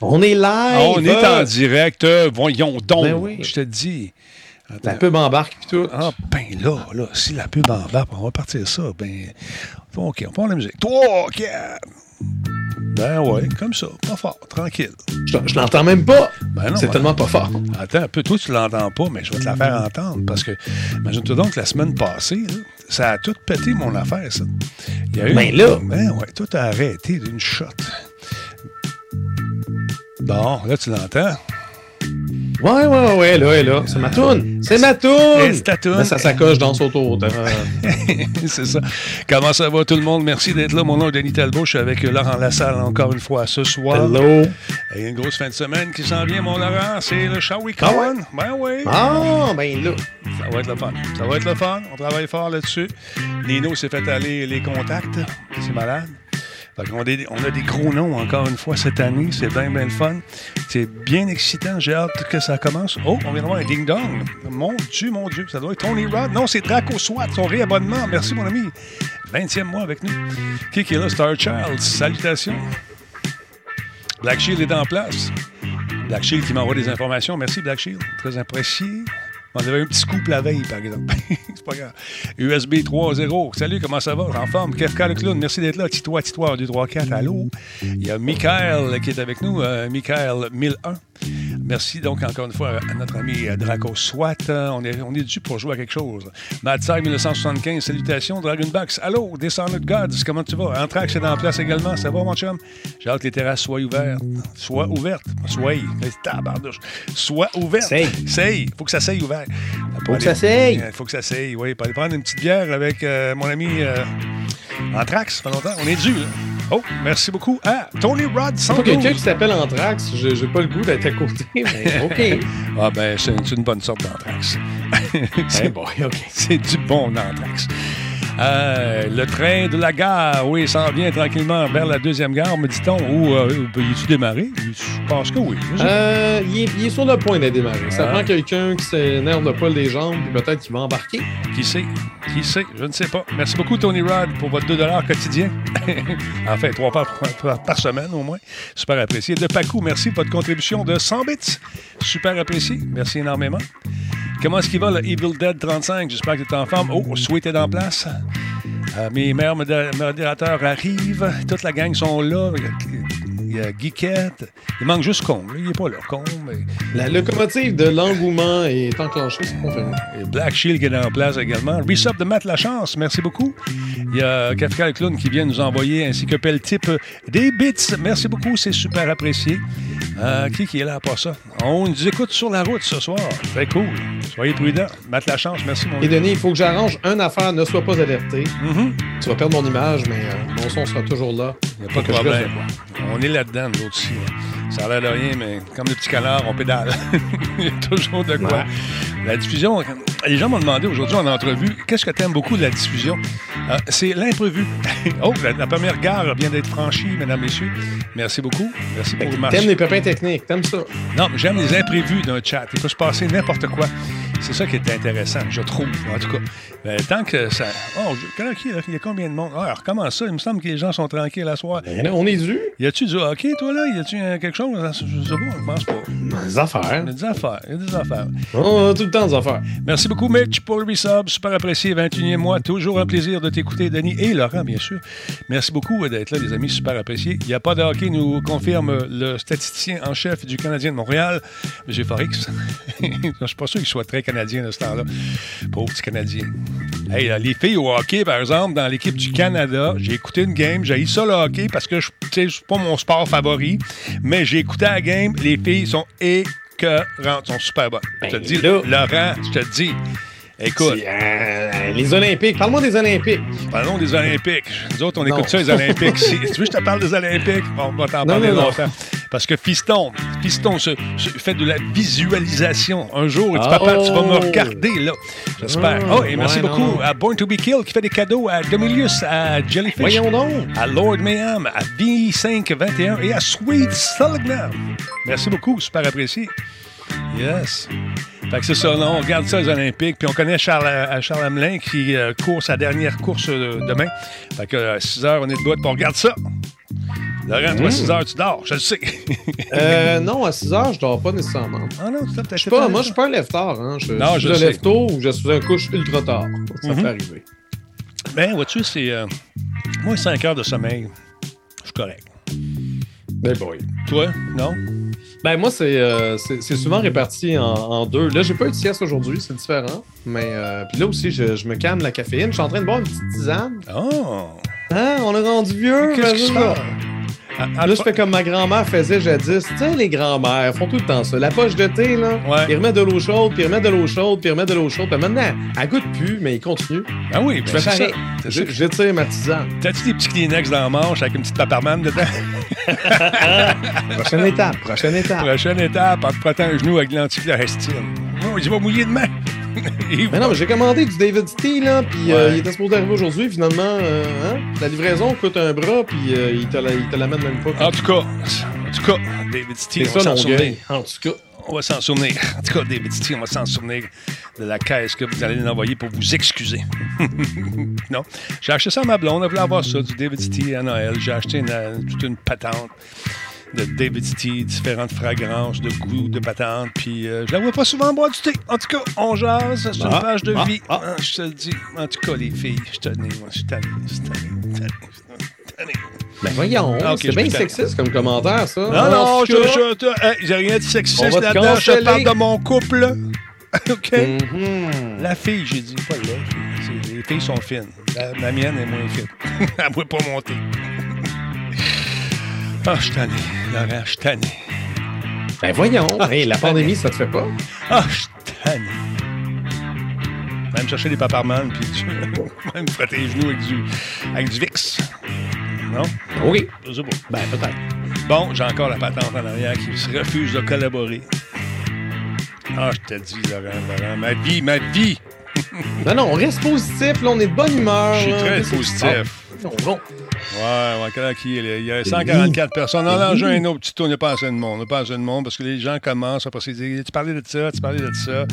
On est live! On est en direct. euh, voyons donc. Ben oui. Je te dis. La pub embarque puis tout. Ah, ben là, là, si la pub bas, on va partir ça, ben. OK, on prend la musique. 3, 4. Ben ouais, comme ça, pas fort, tranquille. Je, je l'entends même pas. Ben non, C'est ben- tellement pas fort. Attends un peu, toi, tu l'entends pas, mais je vais te la faire entendre. Parce que, imagine-toi donc, la semaine passée, là, ça a tout pété mon affaire, ça. Il y a eu. Ben là. Ben ouais, tout a arrêté d'une shot. Bon, là, tu l'entends. Ouais, ouais, ouais, là, et là. C'est ma toune. C'est ma toune. C'est ta toune? Ben, ça s'accroche dans son tour. C'est ça. Comment ça va tout le monde? Merci d'être là. Mon nom est Denis Talbot. Je suis avec Laurent Lassalle encore une fois ce soir. Hello. A une grosse fin de semaine qui s'en vient, mon Laurent. C'est le Show Week Ah ouais? Ben oui. Ah, ben là. Ça va être le fun. Ça va être le fun. On travaille fort là-dessus. Nino s'est fait aller les contacts. C'est malade. On a des gros noms encore une fois cette année. C'est bien, bien le fun. C'est bien excitant. J'ai hâte que ça commence. Oh, on vient de voir un ding-dong. Mon Dieu, mon Dieu. Ça doit être Tony Rod. Non, c'est Draco Swat, son réabonnement. Merci, mon ami. 20e mois avec nous. Qui est là? Star Child. Salutations. Black Shield est en place. Black Shield qui m'envoie des informations. Merci, Black Shield. Très apprécié. On avait un petit scoop la veille, par exemple. c'est pas grave. USB 3.0. Salut, comment ça va? En forme. Kefka le merci d'être là. Titois, Titois, 2, 3, 4. Allô? Il y a Michael qui est avec nous. euh, Michael 1001. Merci donc encore une fois à notre ami euh, Draco Swat. Euh, On est, on est dû pour jouer à quelque chose. Madside 1975, salutations. Dragonbox, allô, Dishonored Gods, comment tu vas? Anthrax est en place également, ça va mon chum? J'ai hâte que les terrasses soient ouvertes. Soient ouvertes. Soient. Tabarnouche. Soient ouvertes. Seille. Seille. Faut que ça seille ouvert. Faut que ça seille. Il faut que ça seille, oui. Pour aller prendre une petite bière avec euh, mon ami euh, Anthrax, ça fait longtemps. On est dû, là. Oh, merci beaucoup à Tony Rod 112. quelqu'un qui s'appelle Anthrax. J'ai pas le goût d'être à côté, mais OK. Ah ben, c'est une bonne sorte d'anthrax. c'est boy, OK. c'est du bon anthrax. Euh, le train de la gare, oui, s'en vient tranquillement vers la deuxième gare, me dit-on. Ou euh, est-tu démarré? Je pense que oui. Euh, il, est, il est sur le point d'être démarré. Ça Ah. prend quelqu'un qui s'énerve pas les jambes, puis peut-être qu'il va embarquer. Qui sait? Qui sait? Je ne sais pas. Merci beaucoup, Tony Rod, pour votre 2 quotidien. enfin, trois par, par- par semaine au moins. Super apprécié. De Pacou, merci pour votre contribution de 100 bits. Super apprécié. Merci énormément. Comment est-ce qu'il va, le Evil Dead 35? J'espère que tu es en forme. Oh, Sweet est en place. Euh, mes meilleurs modé- modérateurs arrivent. Toute la gang sont là. Il y a Geekette. Il manque juste Combe. là. Il n'est pas là. Combe. La locomotive de l'engouement est enclenchée, c'est confirmé. et Black Shield qui est en place également. Resub de Matt Lachance, merci beaucoup. Il y a Kafka clown qui vient nous envoyer, ainsi que Type des bits. Merci beaucoup, c'est super apprécié. Euh, qui, qui est là part ça? On nous écoute sur la route ce soir. Très cool. Soyez prudents. Matt Lachance, merci mon Et Denis, il faut que j'arrange une affaire, ne sois pas alerté. Mhm. Tu vas perdre mon image, mais euh, mon son sera toujours là. Il n'y a pas de problème. On est là-dedans, nous autres aussi. Ça a l'air de rien, mais comme des petits canards, on pédale. Il y a toujours de quoi. Ouais. La diffusion, les gens m'ont demandé aujourd'hui en entrevue, qu'est-ce que tu aimes beaucoup de la diffusion? Euh, c'est l'imprévu. oh, la, la première gare vient d'être franchie, mesdames, messieurs. Merci beaucoup. Merci pour le marché. T'aimes les pépins techniques, t'aimes ça. Non, j'aime les imprévus d'un chat. Il peut se passer n'importe quoi. C'est ça qui est intéressant, je trouve, en tout cas. Mais tant que ça. Oh, je- là? Il y a combien de monde? Ah, alors, comment ça? Il me semble que les gens sont tranquilles à soir. Ben, on est dû. Y a-tu du hockey, toi, là? Y a-tu euh, quelque chose? Je sais pas, je pense pas. Des affaires. Il y a des affaires. Il y a des affaires. On a tout le temps des affaires. Merci beaucoup, Mitch, pour le resub. Super apprécié, 21e mois. Toujours un plaisir de t'écouter, Denis et Laurent, bien sûr. Merci beaucoup euh, d'être là, les amis. Super apprécié. Il n'y a pas de hockey, nous confirme le statisticien en chef du Canadien de Montréal, M. Forix. Je suis pas sûr qu'il soit très canadien de ce temps-là. Pauvre petit Canadien. Hey, là, les filles au hockey, par exemple, dans l'équipe du Canada, j'ai écouté une game. J'ai eu ça le hockey parce que je- c'est pas mon sport favori, mais j'ai écouté la game. Les filles sont écœurantes, sont super bonnes. je te Ben dis, là. Laurent, je te dis. Écoute, euh, les Olympiques. Parle-moi des Olympiques. parlons des Olympiques. Nous autres, on Non. écoute ça, les Olympiques. Si tu veux que je te parle des Olympiques, on va t'en parler non, non. longtemps. Parce que Fiston, Fiston se, se fait de la visualisation. Un jour, il dit, Ah, papa, tu vas me oh. regarder, là. J'espère. Ah, oh, et merci ouais, beaucoup à Born to be Killed qui fait des cadeaux à Domilius, à Jellyfish, Voyons donc. à Lord Mayhem, à V521 et à Sweet Sullivan. Merci beaucoup, super apprécié. Yes. Fait que c'est ça, là, on regarde ça, les Olympiques, puis on connaît Charles, euh, Charles Hamelin qui euh, court sa dernière course euh, demain. Fait que à 6 heures, on est debout, puis on regarde ça. Laurent, toi, à 6 heures, tu dors, je le sais. Euh, non, à 6 heures, je dors pas nécessairement. ah non, tu t'as Je pas, moi, je suis pas un lève-tard. Hein. Je, Non, je je suis un sais. lève-tôt ou je suis un couche ultra tard. Ça Mhm. peut arriver. Ben, vois-tu, c'est. euh, moi, 5 heures de sommeil, je suis correct. Ben boy. Toi, non? Ben moi, c'est euh, c'est c'est souvent réparti en, en deux. Là, j'ai pas eu de sieste aujourd'hui, c'est différent. Mais euh, puis là aussi, je, je me calme la caféine. Je suis en train de boire une petite tisane. Oh! Hein, on est rendu vieux. Qu'est-ce Ah, ah, Là, je fais comme ma grand-mère faisait jadis. Tu sais, les grand-mères font tout le temps ça. La poche de thé, là, Ouais. ils remettent de l'eau chaude, puis ils remettent de l'eau chaude, puis ils remettent de l'eau chaude. Puis maintenant, elle goûte plus, mais ils continuent. Ah oui, Je ben, fais c'est ça. pareil. Je-. J'étire ma tisane. T'as-tu des petits Kleenex dans la manche avec une petite paparman dedans? Prochaine étape, prochaine étape. Prochaine étape, en te frottant un genou avec l'antiflorestine. Oh, il va mouiller demain. Mais non, mais j'ai commandé du David Stee, là, puis euh, il était supposé arriver aujourd'hui, finalement, euh, hein, la livraison coûte un bras, puis euh, il te la- il te l'amène même pas. En tout cas, en tout cas, David Stee, C'est on va s'en souvenir. En tout cas. On va s'en souvenir. En tout cas, David Stee, on va s'en souvenir de la caisse que vous allez nous envoyer pour vous excuser. non? J'ai acheté ça à ma blonde. Elle voulait avoir ça, du David Stee à Noël. J'ai acheté une- toute une patente de David Stee, différentes fragrances, de goûts, de patentes. Puis euh, je la vois pas souvent boire du thé. En tout cas, on jase. C'est une Ah, page de ah, vie. ah. Je te le dis. En tout cas, les filles, je tanné. Moi, je suis tanné. Je suis tanné. Ben voyons, Ah, c'est je bien sexiste comme commentaire, ça. Non, non, je, je, te- hey, j'ai rien de sexiste là-dedans. Je parle de mon couple. OK? Mhm. La fille, j'ai dit, pas. C'est- Les filles sont fines. La, la mienne est moins fine. Elle ne peut pas monter. Ah, je suis tanné. Laurent, je suis tanné. Ben voyons, Ah, hey, la pandémie, ça te fait pas? Ah, je suis tanné. Même chercher des paparmanes, puis du- même frotter les genoux avec du, avec du VIX. Non? Oui. Pas. Ben peut-être. Bon, j'ai encore la patente en arrière qui se refuse de collaborer. Ah, je te dis, Laurent, Laurent, ma vie, ma vie. Non, non, on reste positif, là, on est de bonne humeur. Je suis très positif. Non, non. Ouais, ouais, là? Il y a 144 personnes. On a un autre petit tour, on n'a pas assez de monde. On n'a pas assez de monde parce que les gens commencent à passer. Tu parlais de ça, tu parlais de ça.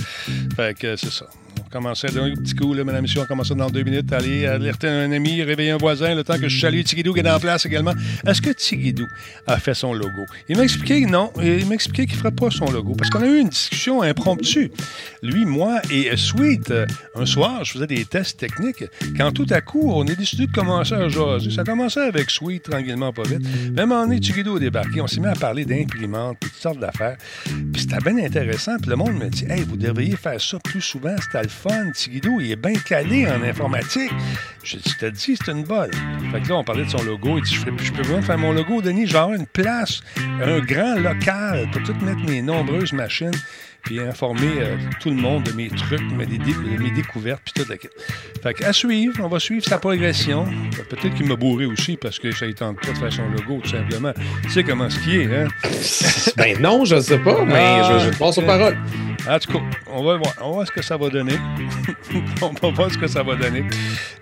Fait que c'est ça. On commençait d'un petit coup, là, mesdames et messieurs, on commençait dans deux minutes. Aller alerter un ami, réveiller un voisin, le temps que je salue Tigidou qui est en place également. Est-ce que Tigidou a fait son logo? Il m'a expliqué non. Il m'a expliqué qu'il ne ferait pas son logo parce qu'on a eu une discussion impromptue. Lui, moi et Sweet, euh, un soir, je faisais des tests techniques. Quand tout à coup, on est décidé de commencer à jaser. Ça commençait avec Sweet, tranquillement, pas vite. Même en est Tigidou a débarqué. On s'est mis à parler d'imprimantes, toutes sortes d'affaires. Puis c'était bien intéressant. Puis le monde me dit Hey, vous devriez faire ça plus souvent. Fun. Tigidou, il est bien calé en informatique. Je, je te dis, c'est une bonne. Fait que là, on parlait de son logo. Il dit Je, peux vraiment faire mon logo, Denis? Je vais avoir une place, un grand local pour tout mettre mes nombreuses machines puis informer euh, tout le monde de mes trucs, mes, de mes découvertes, puis toute la. Fait que à suivre, on va suivre sa progression. Peut-être qu'il m'a bourré aussi parce que ça ne tente pas de faire son logo, tout simplement. Tu sais comment ce qui est, hein? Ben non, je sais pas, mais Ah, je, je te passe aux paroles. En tout cas, on va voir. On va voir ce que ça va donner. on va voir ce que ça va donner.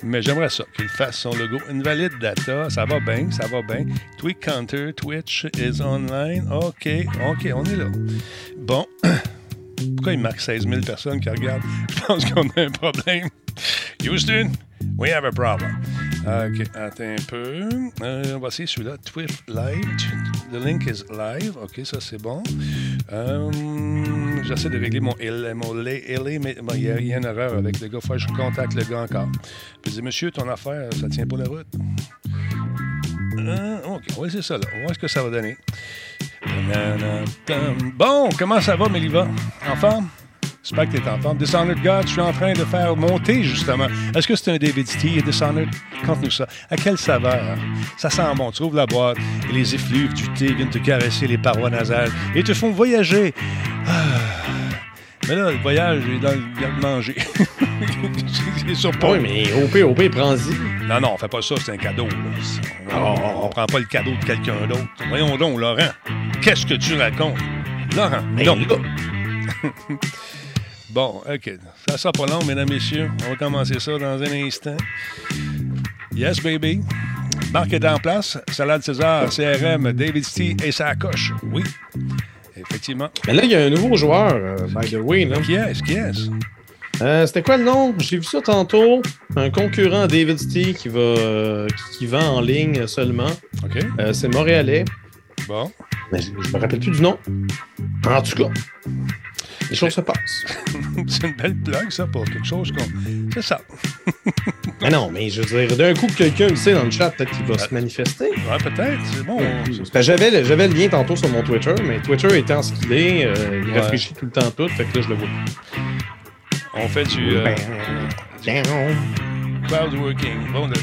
Mais j'aimerais ça, qu'il fasse son logo. Invalid data, ça va bien, ça va bien. Tweet counter, Twitch is online. OK, OK, on est là. Bon. Pourquoi il marque 16 000 personnes qui regardent? Je pense qu'on a un problème. Houston, we have a problem. OK, attends un peu. Euh, on va essayer celui-là. Twitch live. The link is live. OK, ça c'est bon. Euh, J'essaie de régler mon L, mon LA, mais il y, a- une erreur avec le gars. Faut que je contacte le gars encore. Je dis, monsieur, ton affaire, ça tient pas la route. Euh, OK, on va essayer ça là. On va voir ce que ça va donner? Bon, comment ça va, Méliva? En forme? J'espère que tu es en forme. Dishonored God, je suis en train de faire monter, justement. Est-ce que c'est un David T Dishonored? Conte-nous ça. À quelle saveur? Ça sent bon. Tu ouvres la boîte et les effluves du thé viennent te caresser les parois nasales et te font voyager. Ah. Mais là, le voyage est dans le garde-manger. c'est sur Oui, mais OP, OP, prends-y. non, non, on fait pas ça, c'est un cadeau. là. On, Oh. on prend pas le cadeau de quelqu'un d'autre. Voyons donc, Laurent. Qu'est-ce que tu racontes? Laurent, Ben non. là, Bon, OK. Ça sera pas long, mesdames, messieurs. On va commencer ça dans un instant. Yes, baby. Marc est en place. Salade César, CRM, David Stee et sa coche. Oui. Effectivement. Mais là, il y a un nouveau joueur, euh, by the way. Là. Qui est-ce? Qui est-ce? Euh, C'était quoi le nom? J'ai vu ça tantôt. Un concurrent à David Stee qui, va, euh, qui, qui vend en ligne seulement. OK. Euh, C'est montréalais. Bon. Mais je, je me rappelle plus du nom. En tout cas, les choses se passent. c'est une belle blague, ça, pour quelque chose qu'on. C'est ça. Mais non, mais je veux dire, d'un coup, quelqu'un le sait dans le chat, peut-être qu'il va se manifester. Ouais, peut-être. C'est bon. Que J'avais le, lien tantôt sur mon Twitter, mais Twitter étant ce qu'il est, euh, il Ouais. réfléchit tout le temps tout, fait que là, je le vois. On fait du euh, Ben, crowd working. Bon, de-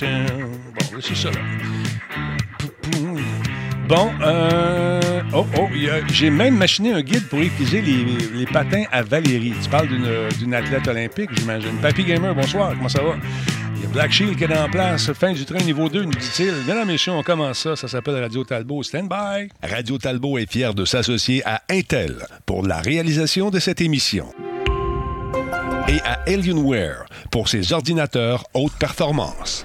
Bon, c'est ça, là. Bon, euh... Oh, oh, j'ai même machiné un guide pour utiliser les, patins à Valérie. Tu parles d'une athlète olympique, j'imagine. Papy Gamer, bonsoir, comment ça va? Il y a Black Shield qui est en place. Fin du train niveau 2, nous dit-il. Mesdames et messieurs, on commence ça. Ça s'appelle Radio Talbot. Stand by. Radio Talbot est fier de s'associer à Intel pour la réalisation de cette émission. Et à Alienware pour ses ordinateurs haute performance.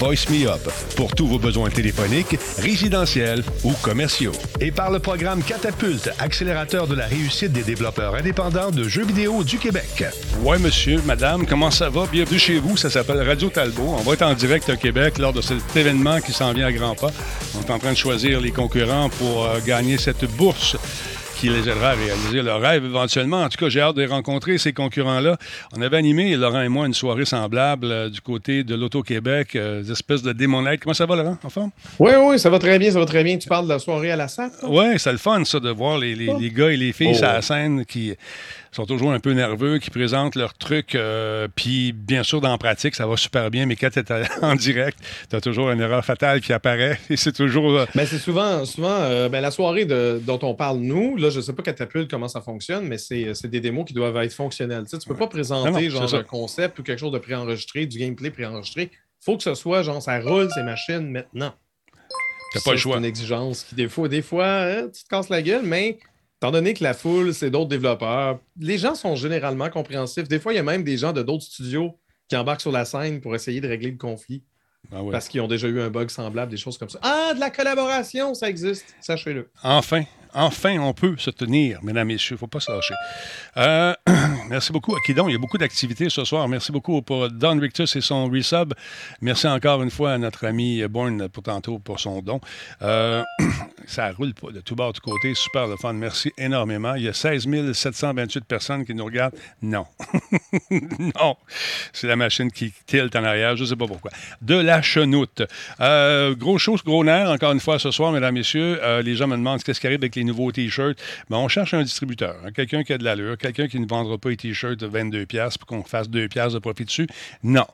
Voice Me Up pour tous vos besoins téléphoniques, résidentiels ou commerciaux. Et par le programme Catapulte, accélérateur de la réussite des développeurs indépendants de jeux vidéo du Québec. Ouais, monsieur, madame, comment ça va? Bienvenue chez vous. Ça s'appelle Radio Talbot. On va être en direct au Québec lors de cet événement qui s'en vient à grands pas. On est en train de choisir les concurrents pour euh, gagner cette bourse qui les aidera à réaliser leur rêve éventuellement. En tout cas, j'ai hâte de rencontrer ces concurrents-là. On avait animé, Laurent et moi, une soirée semblable euh, du côté de l'Auto-Québec, euh, des espèces de démonnettes. Comment ça va, Laurent, en forme? Oui, oui, ça va très bien, ça va très bien. Tu parles de la soirée à la SAC? là? Ouais, c'est le fun, ça, de voir les, les- les gars et les filles Oh. sur la scène qui sont toujours un peu nerveux, qui présentent leurs trucs. euh, Puis, bien sûr, dans la pratique, ça va super bien, mais quand tu es en direct, tu as toujours une erreur fatale qui apparaît. Et c'est toujours. euh, Ben, c'est souvent, souvent euh, ben, la soirée de- dont on parle, nous, là, je ne sais pas Catapulte comment ça fonctionne, mais c'est c'est des démos qui doivent être fonctionnelles. Tu ne peux pas présenter non, c'est genre un concept ou quelque chose de préenregistré, du gameplay préenregistré. Il faut que ce soit genre ça roule ces machines maintenant. T'as pas le C'est choix. une exigence qui, des fois, des fois hein, tu te casses la gueule, mais étant donné que la foule, c'est d'autres développeurs, les gens sont généralement compréhensifs. Des fois, il y a même des gens de d'autres studios qui embarquent sur la scène pour essayer de régler le conflit ah ouais. parce qu'ils ont déjà eu un bug semblable, des choses comme ça. Ah, de la collaboration, ça existe, sachez-le. Enfin, enfin, on peut se tenir, mesdames, messieurs. faut pas se lâcher. Euh, merci beaucoup. OK, donc, il y a beaucoup d'activités ce soir. Merci beaucoup pour Don Rictus et son resub. Merci encore une fois à notre ami Bourne pour tantôt pour son don. Euh, ça roule de tout bord, de tout côté. Super le fun. Merci énormément. Il y a 16 728 personnes qui nous regardent. Non. non. C'est la machine qui tilte en arrière. Je ne sais pas pourquoi. De la chenoute. Euh, gros chose, gros nerf, encore une fois ce soir, mesdames, messieurs. Euh, les gens me demandent qu'est-ce qui arrive avec les nouveaux T-shirts. Ben, on cherche un distributeur. hein. quelqu'un qui a de l'allure. Quelqu'un qui ne vendra pas les T-shirts de 22$ piastres pour qu'on fasse 2$ piastres de profit dessus. Non.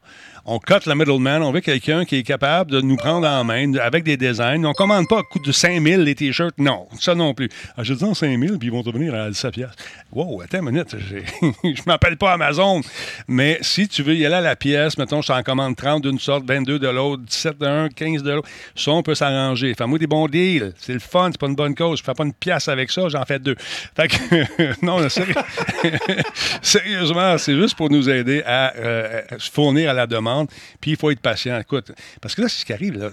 On cut le middleman. On veut quelqu'un qui est capable de nous prendre en main avec des designs. On commande pas à coût de 5000 les T-shirts. Non. Ça non plus. Ah, je dis en 5000 puis ils vont devenir à 17$. piastres. Wow, attends une minute. je m'appelle pas Amazon. Mais si tu veux y aller à la pièce, mettons, je t'en commande 30 d'une sorte, 22 de l'autre, 17 d'un, 15 de l'autre. Ça, on peut s'arranger. Fais-moi des bons deals. C'est le fun, c'est pas une bonne cause. Je fais pas une pièce avec ça, j'en fais deux. Fait que, non, sérieux- sérieusement, c'est juste pour nous aider à, euh, se fournir à la demande. Puis il faut être patient. Écoute, parce que là, c'est ce qui arrive, là.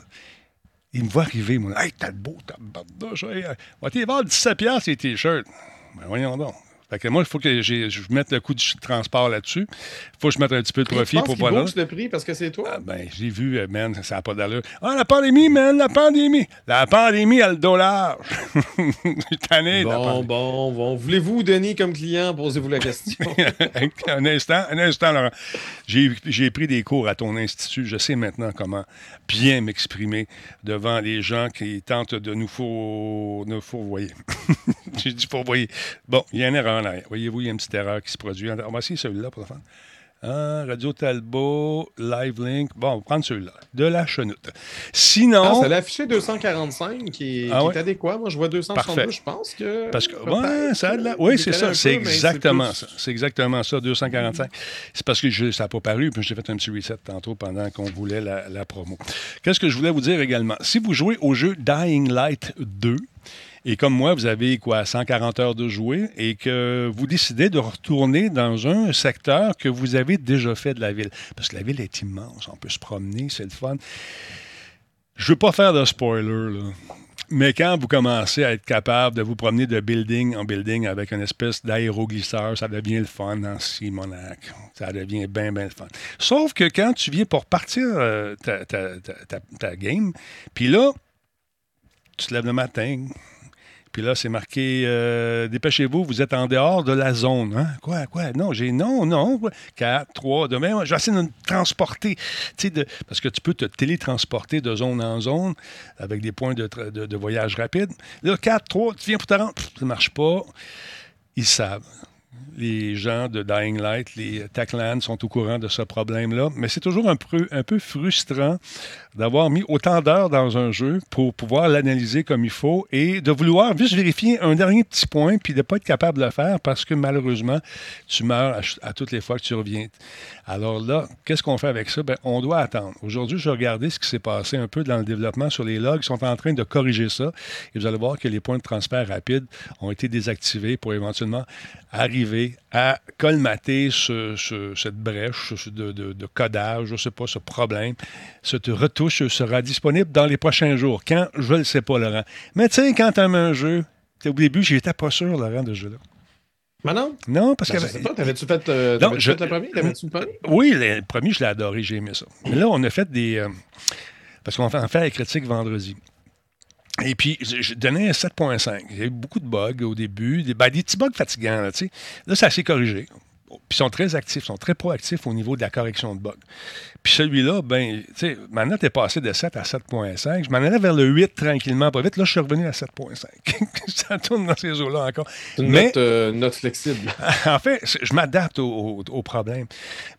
Il me voit arriver, mon Hey, t'as le beau, t'as le bardage. Hey, va t'y vendre 17$ piastres, les t-shirts. Ben, voyons donc. Fait que moi, il faut que je mette le coût du transport là-dessus. Il faut que je mette un petit peu de profit pour pas booste le prix parce que c'est toi? ah, ben, j'ai vu, euh, man, ça n'a pas d'allure. Ah, la pandémie, man, la pandémie. La pandémie a le dollar. Tanné, bon, bon, bon. Voulez-vous, Denis, comme client, posez-vous la question? un instant, un instant, Laurent. J'ai pris des cours à ton institut. Je sais maintenant comment bien m'exprimer devant les gens qui tentent de nous, four... nous fourvoyer. J'ai dit fourvoyer. Bon, il y a une erreur en arrière. Voyez-vous, il y a une petite erreur qui se produit. On va essayer celui-là pour le fun. Hein, Radio Talbot, Live Link. Bon, on va prendre celui-là. De la chenoute. Sinon. Ah, c'est l'affiché 245 qui est, Ah qui ouais? est adéquat. Moi, je vois 262. Parfait. Je pense que. Parce que, ouais, ça a de la- que Oui, c'est ça. C'est exactement plus- ça. C'est exactement ça, 245. C'est parce que je- ça n'a pas paru, puis j'ai fait un petit reset tantôt pendant qu'on voulait la, la promo. Qu'est-ce que je voulais vous dire également? Si vous jouez au jeu Dying Light 2, et comme moi, vous avez quoi, 140 heures de jouer, et que vous décidez de retourner dans un secteur que vous avez déjà fait de la ville, parce que la ville est immense, on peut se promener, c'est le fun. Je veux pas faire de spoiler, là. Mais quand vous commencez à être capable de vous promener de building en building avec une espèce d'aéroglisseur, ça devient le fun en Simonac. Ça devient bien, bien le fun. Sauf que quand tu viens pour partir euh, ta- ta game, puis là, tu te lèves le matin, puis là, c'est marqué euh, Dépêchez-vous, vous êtes en dehors de la zone. Hein? Quoi, quoi? Non, j'ai non, non. 4, 3, demain, je vais essayer de me transporter. Parce que tu peux te télétransporter de zone en zone avec des points de, de- voyage rapide. Là, 4, 3, tu viens pour. Pff, Ça ne marche pas. Ils savent. Les gens de Dying Light, les Techland sont au courant de ce problème-là. Mais c'est toujours un peu, frustrant d'avoir mis autant d'heures dans un jeu pour pouvoir l'analyser comme il faut et de vouloir juste vérifier un dernier petit point puis de ne pas être capable de le faire parce que malheureusement, tu meurs à, toutes les fois que tu reviens. Alors là, qu'est-ce qu'on fait avec ça? Ben, on doit attendre. Aujourd'hui, je regardais ce qui s'est passé un peu dans le développement sur les logs. Ils sont en train de corriger ça et vous allez voir que les points de transfert rapide ont été désactivés pour éventuellement arriver à colmater ce- ce- cette brèche de, de- de codage, je ne sais pas, ce problème. Cette retouche sera disponible dans les prochains jours. Quand? Je ne le sais pas, Laurent. Mais tu sais, quand tu as un jeu, au début, j'étais pas sûr, Laurent, de ce jeu-là. Maintenant? Non, parce Ben, que... je sais pas, t'avais-tu fait, euh, Non, je- fait le premier? T'avais-tu le premier? Oui, le premier, je l'ai adoré, j'ai aimé ça. Mais là, on a fait des. euh, parce qu'on va en faire la critique vendredi. Et puis, je donnais un 7.5. Il y a eu beaucoup de bugs au début, des, ben, des petits bugs fatigants. Là, là ça s'est corrigé. Puis ils sont très actifs, ils sont très proactifs au niveau de la correction de bugs. Puis celui-là, ben, tu sais, ma note est passée de 7 à 7.5. Je m'en allais vers le 8 tranquillement, pas vite. Là, je suis revenu à 7.5. ça tourne dans ces eaux-là encore. Une Mais- note, euh, note flexible. en fait, je m'adapte au, au- au problème.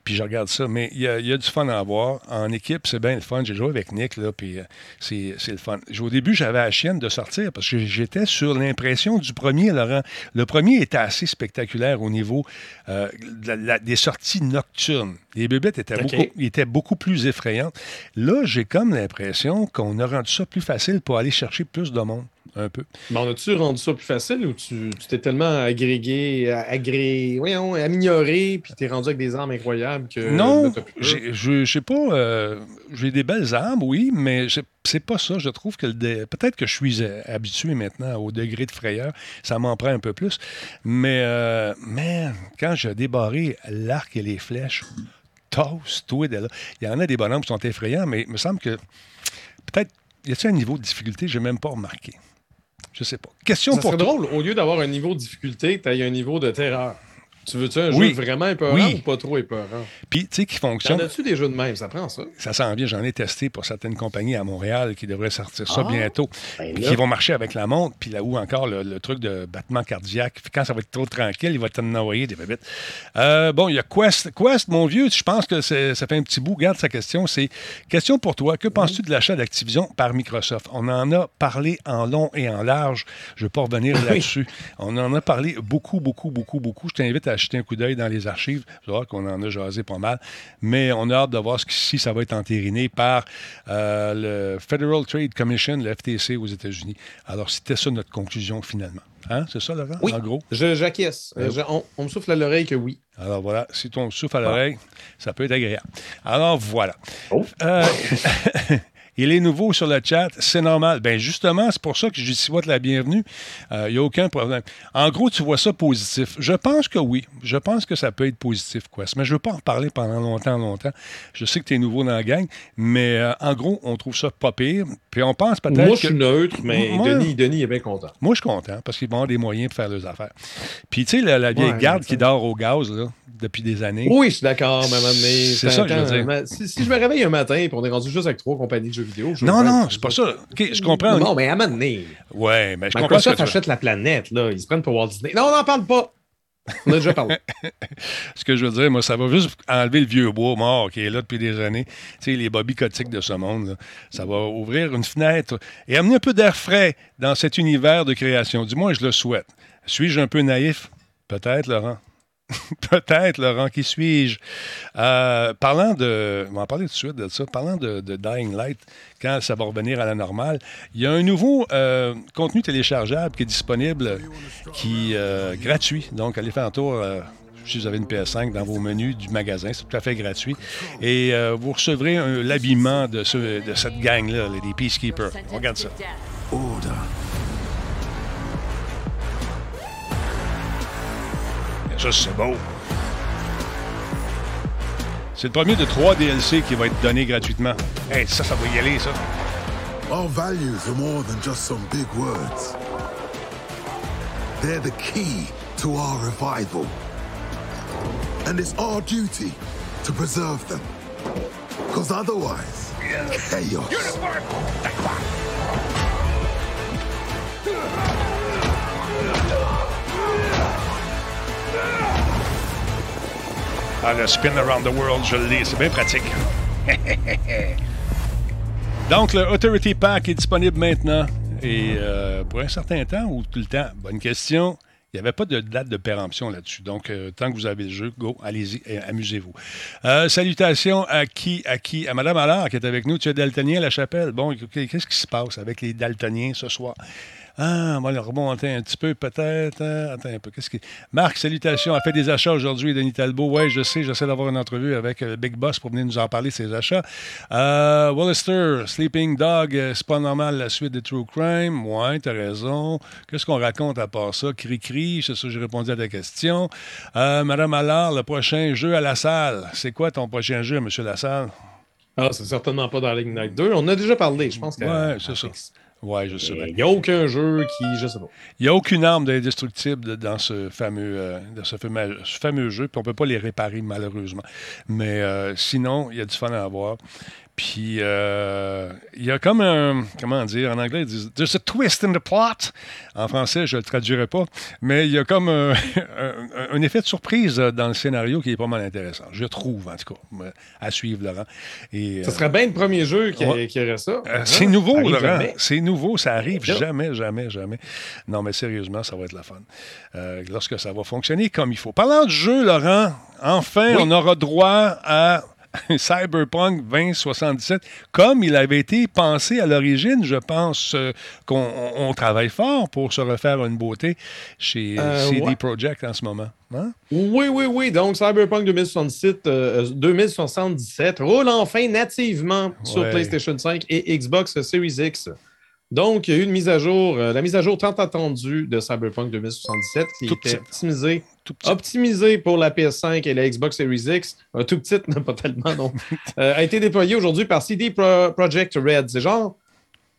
Puis je regarde ça. Mais il y, a- il y a du fun à avoir. En équipe, c'est bien le fun. J'ai joué avec Nick, là, puis euh, c'est le fun. Au début, j'avais la chienne de sortir parce que j'étais sur l'impression du premier, Laurent. Le premier était assez spectaculaire au niveau euh, la- la- des sorties nocturnes. Les bébêtes étaient, beaucoup, étaient beaucoup plus effrayantes. Là, j'ai comme l'impression qu'on a rendu ça plus facile pour aller chercher plus de monde. Un peu. Mais on a-tu rendu ça plus facile ou tu t'es tellement agrégé, a- agré, voyons, amélioré, puis t'es rendu avec des armes incroyables que. Non, là, je je sais pas. euh, j'ai des belles armes, oui, mais c'est- pas ça. Je trouve que dé- peut-être que je suis habitué maintenant au degré de frayeur. Ça m'en prend un peu plus. Mais, euh, man, quand j'ai débarré l'arc et les flèches, toast, tout de là. Il y en a des bonhommes qui sont effrayants, mais il me semble que peut-être. Y a-t-il un niveau de difficulté que j'ai même pas remarqué? Je sais pas. Question Ça pour toi. drôle, au lieu d'avoir un niveau de difficulté, t'as un niveau de terreur. Tu veux-tu un Oui. jeu vraiment épeurant Oui. ou pas trop épeurant? Puis, tu sais, qui T'en fonctionne. as-tu des jeux de même? Ça prend ça. Ça s'en vient, j'en ai testé pour certaines compagnies à Montréal qui devraient sortir ça Ah, bientôt. Ben qui vont marcher avec la montre, puis là où encore le, le truc de battement cardiaque. Puis quand ça va être trop tranquille, il va t'en envoyer des bébites. Euh, bon, il y a Quest. Quest, mon vieux, je pense que ça fait un petit bout. Garde sa question. C'est question pour toi. Que penses-tu de l'achat d'Activision par Microsoft? On en a parlé en long et en large. Je ne vais pas revenir là-dessus. On en a parlé beaucoup, beaucoup, beaucoup, beaucoup. Je t'invite à acheter un coup d'œil dans les archives. Vas voir qu'on en a jasé pas mal. Mais on a hâte de voir ce si ça va être entériné par euh, le Federal Trade Commission, le FTC aux États-Unis. Alors, c'était ça notre conclusion finalement. Hein? C'est ça, Laurent? Oui. En gros? Je- J'acquiesce. Euh, on, on me souffle à l'oreille que oui. Alors voilà, si ton souffle à l'oreille, ça peut être agréable. Alors voilà. Oh. Euh, il est nouveau sur le chat, c'est normal. Ben justement, c'est pour ça que je lui souhaite la bienvenue. Il n'y a aucun problème. En gros, tu vois ça positif. Je pense que oui. Je pense que ça peut être positif, quoi. Mais je ne veux pas en parler pendant longtemps, longtemps. Je sais que tu es nouveau dans la gang, mais euh, en gros, on trouve ça pas pire. Puis on pense peut-être Moi, que... je suis neutre, mais Moi- Denis, Denis est bien content. Moi, je suis content parce qu'ils vont avoir des moyens pour faire leurs affaires. Puis, tu sais, la, la vieille Ouais, garde qui dort au gaz là, depuis des années. Oui, je suis d'accord, donné, C'est ça que je veux dire. Si, si je me réveille un matin et on est rendu juste avec trois compagnies de jeux vidéo. je Non, veux non, c'est pas ça. OK, je comprends. Non, mais à un moment donné, Ouais, mais je comprends Microsoft achète la planète, là. Ils se prennent pour Walt Disney. Non, on n'en parle pas. On a déjà parlé. Ce que je veux dire, moi, ça va juste enlever le vieux bois mort qui est là depuis des années. Tu sais, les bobby cotiques de ce monde. là. Ça va ouvrir une fenêtre et amener un peu d'air frais dans cet univers de création. Du moins, je le souhaite. Suis-je un peu naïf? Peut-être, Laurent. Peut-être, Laurent, qui suis-je? Euh, parlant de. On va en parler tout de suite de ça. Parlant de, Dying Light, quand ça va revenir à la normale, il y a un nouveau euh, contenu téléchargeable qui est disponible, qui euh, gratuit. Donc, allez faire un tour. euh, si vous avez une PS5 dans vos menus du magasin, c'est tout à fait gratuit. Et vous recevrez l'habillement de, de cette gang-là, les Peacekeepers. Regarde ça. Ça, c'est beau. C'est le premier de trois DLC qui va être donné gratuitement. Hey, ça, ça va y aller, ça. Our values are more than just some big words. They're the key to our revival. And it's our duty to preserve them. Because otherwise, chaos. Ah, le spin around the world, je l'ai. C'est bien pratique. Donc, le Authority Pack est disponible maintenant. Et euh, pour un certain temps ou tout le temps, bonne question. Il n'y avait pas de date de péremption là-dessus. Donc, euh, tant que vous avez le jeu, go, allez-y amusez-vous. Euh, salutations à qui, à qui? À Mme Allard qui est avec nous. Tu es daltonien à la chapelle. Bon, qu'est-ce qui se passe avec les daltoniens ce soir? Ah, on va le remonter un petit peu, peut-être. hein. Attends un peu. Qu'est-ce qui... Marc, salutations. A fait des achats aujourd'hui, Denis Talbot. Oui, je sais. J'essaie d'avoir une entrevue avec euh, Big Boss pour venir nous en parler de ses achats. Euh, Wallister, Sleeping Dog, euh, c'est pas normal la suite de True Crime. Ouais, t'as raison. Qu'est-ce qu'on raconte à part ça? Cri-cri, c'est ça, j'ai répondu à ta question. Euh, Madame Allard, le prochain jeu à la salle. C'est quoi ton prochain jeu, Monsieur Lassalle? Ah, c'est certainement pas dans Ligue Night 2. On a déjà parlé, je pense que. Ouais, c'est ça. Ouais, je sais. Il n'y a aucun jeu qui. Je sais pas. Il n'y a aucune arme d'indestructible de- dans ce fameux, euh, dans ce fameux, ce fameux jeu, puis on ne peut pas les réparer malheureusement. Mais euh, sinon, il y a du fun à avoir. Puis euh, il y a comme un, comment dire, en anglais, ils disent There's a twist in the plot. En français, je ne le traduirai pas, mais il y a comme un, un- un effet de surprise dans le scénario qui est pas mal intéressant. Je trouve, en tout cas, euh, à suivre, Laurent. Et, Ce serait bien le premier jeu qui, Ouais. qui aurait ça. euh, c'est nouveau, Laurent. C'est nouveau, ça arrive jamais, jamais, jamais. Non, mais sérieusement, ça va être la fun. Euh, lorsque ça va fonctionner comme il faut. Parlant de jeu, Laurent, enfin, Oui. on aura droit à Cyberpunk 2077, comme il avait été pensé à l'origine. Je pense euh, qu'on on- on travaille fort pour se refaire une beauté chez Euh, CD ouais. Projekt en ce moment. Hein? Oui, oui, oui. Donc, Cyberpunk 2077, euh, 2077 roule enfin nativement sur. PlayStation 5 et Xbox Series X. Donc, il y a eu une mise à jour, euh, la mise à jour tant attendue de Cyberpunk 2077 qui Tout était optimisée, optimisée pour la PS5 et la Xbox Series X. Un tout petit, non, pas tellement, non. Euh, a été déployé aujourd'hui par CD Pro- Projekt Red. C'est genre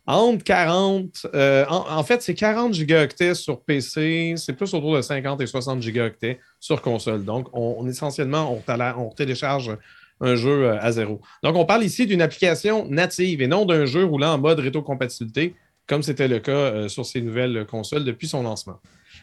entre 40, euh, en, en fait, c'est 40 gigaoctets sur PC, c'est plus autour de 50 et 60 gigaoctets sur console. Donc, on, on- essentiellement, on, on télécharge un jeu euh, à zéro. Donc, on parle ici d'une application native et non d'un jeu roulant en mode rétrocompatibilité, comme c'était le cas euh, sur ces nouvelles consoles depuis son lancement.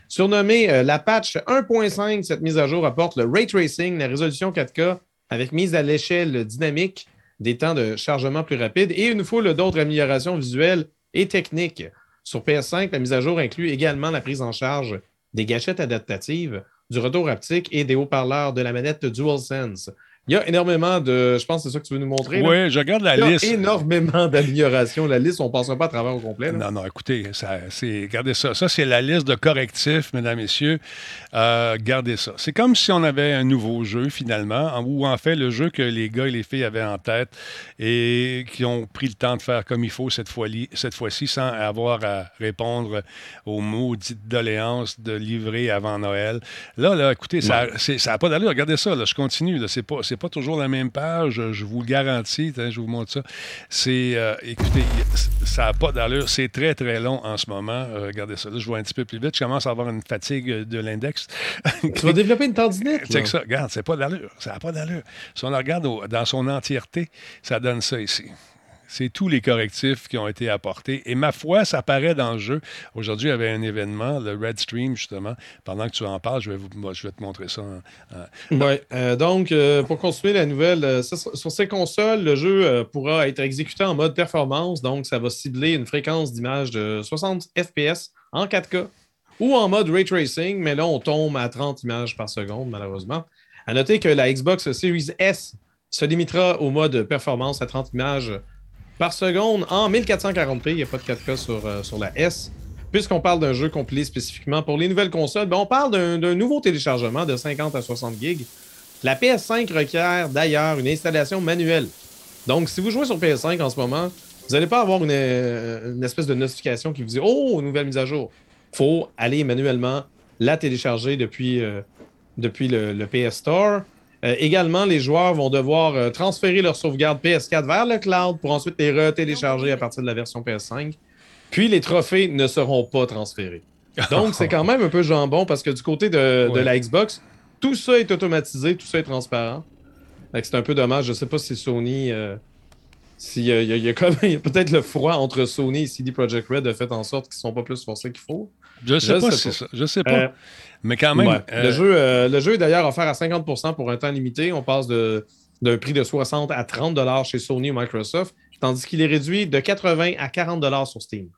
Surnommée euh, la patch 1.5, cette mise à jour apporte le ray tracing, la résolution 4K avec mise à l'échelle dynamique, des temps de chargement plus rapides et une foule d'autres améliorations visuelles et techniques. Sur PS5, la mise à jour inclut également la prise en charge des gâchettes adaptatives, du retour haptique et des haut-parleurs de la manette DualSense. Il y a énormément de. Je pense que c'est ça que tu veux nous montrer. là. Oui, je regarde la Il y a liste. énormément d'améliorations. La liste, on ne passera pas à travers au complet. là. Non, non, écoutez, ça, c'est, regardez ça. Ça, c'est la liste de correctifs, mesdames, messieurs. Euh, gardez ça. C'est comme si on avait un nouveau jeu, finalement, en- ou en fait, le jeu que les gars et les filles avaient en tête et qui ont pris le temps de faire comme il faut cette, fois-ci, cette fois-ci sans avoir à répondre aux maudites doléances de livrer avant Noël. Là, là, écoutez, ça n'a pas d'allure. Regardez ça, là, je continue. Là, c'est, pas, c'est pas toujours la même page, je vous le garantis. Hein, je vous montre ça. C'est, euh, écoutez, ça n'a pas d'allure. C'est très, très long en ce moment. Euh, regardez ça. Là, je vois un petit peu plus vite. Je commence à avoir une fatigue euh, de l'index. Tu vas développer une tendinite. Check ça. Regarde, c'est pas d'allure. Ça n'a pas d'allure. Si on la regarde au- dans son entièreté, ça donne ça ici. C'est tous les correctifs qui ont été apportés. Et ma foi, ça paraît dans le jeu. Aujourd'hui, il y avait un événement, le Red Stream, justement. Pendant que tu en parles, je vais, te montrer ça. Oui. donc, pour continuer la nouvelle, sur ces consoles, le jeu pourra être exécuté en mode performance. Donc, ça va cibler une fréquence d'image de 60 FPS en 4K ou en mode ray tracing, mais là, on tombe à 30 images par seconde, malheureusement. À noter que la Xbox Series S se limitera au mode performance à 30 images par seconde en 1440p. Il n'y a pas de 4K sur, euh, sur la S. Puisqu'on parle d'un jeu compilé spécifiquement pour les nouvelles consoles, ben, on parle d'un nouveau téléchargement de 50 à 60 gigs. La PS5 requiert d'ailleurs une installation manuelle. Donc, si vous jouez sur PS5 en ce moment, vous n'allez pas avoir une, euh, une, espèce de notification qui vous dit Oh, nouvelle mise à jour faut aller manuellement la télécharger depuis, euh, depuis le, PS Store. Euh, également, les joueurs vont devoir euh, transférer leur sauvegarde PS4 vers le cloud pour ensuite les retélécharger à partir de la version PS5. Puis les trophées ne seront pas transférés. Donc, c'est quand même un peu jambon parce que du côté de, la Xbox, tout ça est automatisé, tout ça est transparent. C'est un peu dommage. Je ne sais pas si Sony s'il y a, y a, peut-être le froid entre Sony et CD Projekt Red a fait en sorte qu'ils ne sont pas plus forcés qu'il faut. Je sais pas, sais pas. Je sais pas. Euh, mais quand même. Euh, le, jeu, euh, le jeu est d'ailleurs offert à 50% pour un temps limité. On passe d'un prix de 60 à 30 chez Sony ou Microsoft, tandis qu'il est réduit de 80 à 40 sur Steam.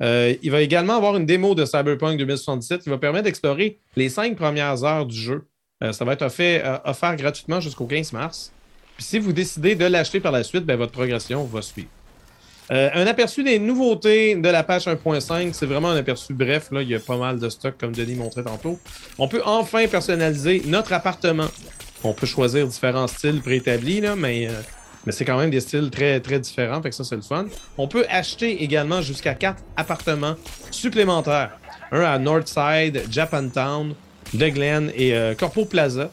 il va également avoir une démo de Cyberpunk 2077 qui va permettre d'explorer les cinq premières heures du jeu. ça va être offert, offert gratuitement jusqu'au 15 mars. Puis si vous décidez de l'acheter par la suite, ben, votre progression va suivre. Euh, un aperçu des nouveautés de la page 1.5, c'est vraiment un aperçu bref. Là, il y a pas mal de stock, comme Denis montrait tantôt. On peut enfin personnaliser notre appartement. On peut choisir différents styles préétablis, là, mais, euh, mais c'est quand même des styles très, très différents, fait que ça, c'est le fun. On peut acheter également jusqu'à quatre appartements supplémentaires. Un à Northside, Japantown, The Glen et euh, Corpo Plaza.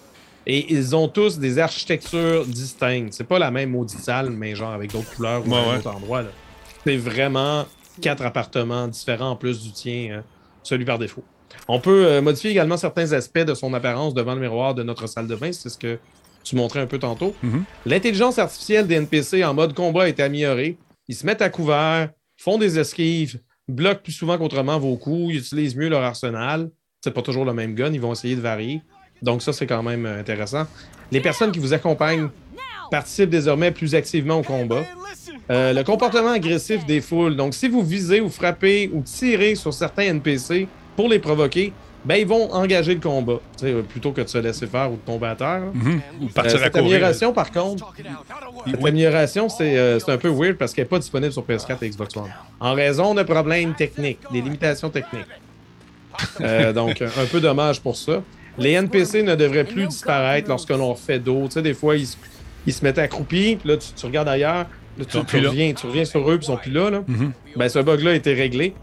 Et ils ont tous des architectures distinctes. C'est pas la même maudite salle, mais genre avec d'autres couleurs ou à un autre endroit. C'est vraiment quatre appartements différents en plus du tien, euh, celui par défaut. On peut euh, modifier également certains aspects de son apparence devant le miroir de notre salle de bain. C'est ce que tu montrais un peu tantôt. Mm-hmm. L'intelligence artificielle des NPC en mode combat est améliorée. Ils se mettent à couvert, font des esquives, bloquent plus souvent qu'autrement vos coups, ils utilisent mieux leur arsenal. C'est pas toujours le même gun, ils vont essayer de varier. Donc ça, c'est quand même euh, intéressant. Les personnes qui vous accompagnent participent désormais plus activement au combat. Euh, le comportement agressif des foules. Donc si vous visez ou frappez ou tirez sur certains NPC pour les provoquer, ben, ils vont engager le combat, plutôt que de se laisser faire ou de tomber à terre. Mhm. Ou partir euh, cette amélioration, par contre, cette amélioration, c'est un peu weird parce qu'elle n'est pas disponible sur PS4 et Xbox One. En raison de problèmes techniques, des limitations techniques. donc, un peu dommage pour ça. Les NPC ne devraient plus disparaître lorsque l'on fait d'eau. Tu sais, des fois, ils, se mettent accroupis, puis là, tu, regardes ailleurs, tu, reviens, tu reviens sur eux, puis ils sont plus là. là. Mm-hmm. ben, ce bug-là a été réglé.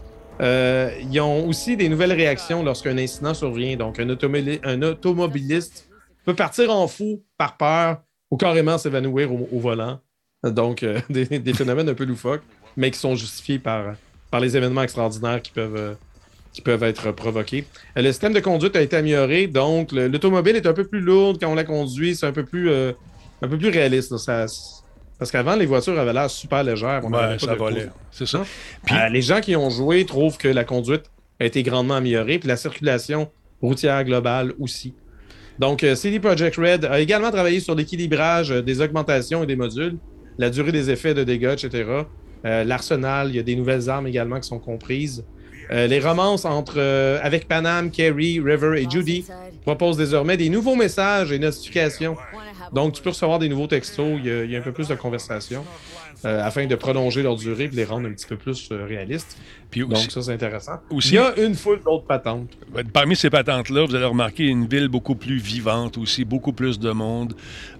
Euh, ils ont aussi des nouvelles réactions lorsqu'un incident survient. Donc, un, automobiliste peut partir en fou par peur ou carrément s'évanouir au, volant. Donc, euh, des, phénomènes un peu loufoques, mais qui sont justifiés par, par les événements extraordinaires qui peuvent, euh, qui peuvent être provoqués. Le système de conduite a été amélioré, donc l'automobile est un peu plus lourde quand on la conduit, c'est un peu plus un peu plus réaliste. parce qu'avant, les voitures avaient l'air super légères. ça volait. C'est ça. Puis... Euh, les gens qui ont joué trouvent que la conduite a été grandement améliorée, puis la circulation routière globale aussi. Donc, CD Projekt Red a également travaillé sur l'équilibrage des augmentations et des modules, la durée des effets de dégâts, etc. L'arsenal, il y a des nouvelles armes également qui sont comprises. Euh, les romances entre, euh, avec Panam, Kerry, River et Judy proposent désormais des nouveaux messages et notifications. Donc, tu peux recevoir des nouveaux textos, il y a un peu plus de conversation. Euh, afin de prolonger leur durée et les rendre un petit peu plus réalistes. Puis Donc, ça, c'est intéressant. Aussi, Il y a une foule d'autres patentes. Parmi ces patentes-là, vous allez remarquer une ville beaucoup plus vivante aussi, beaucoup plus de monde,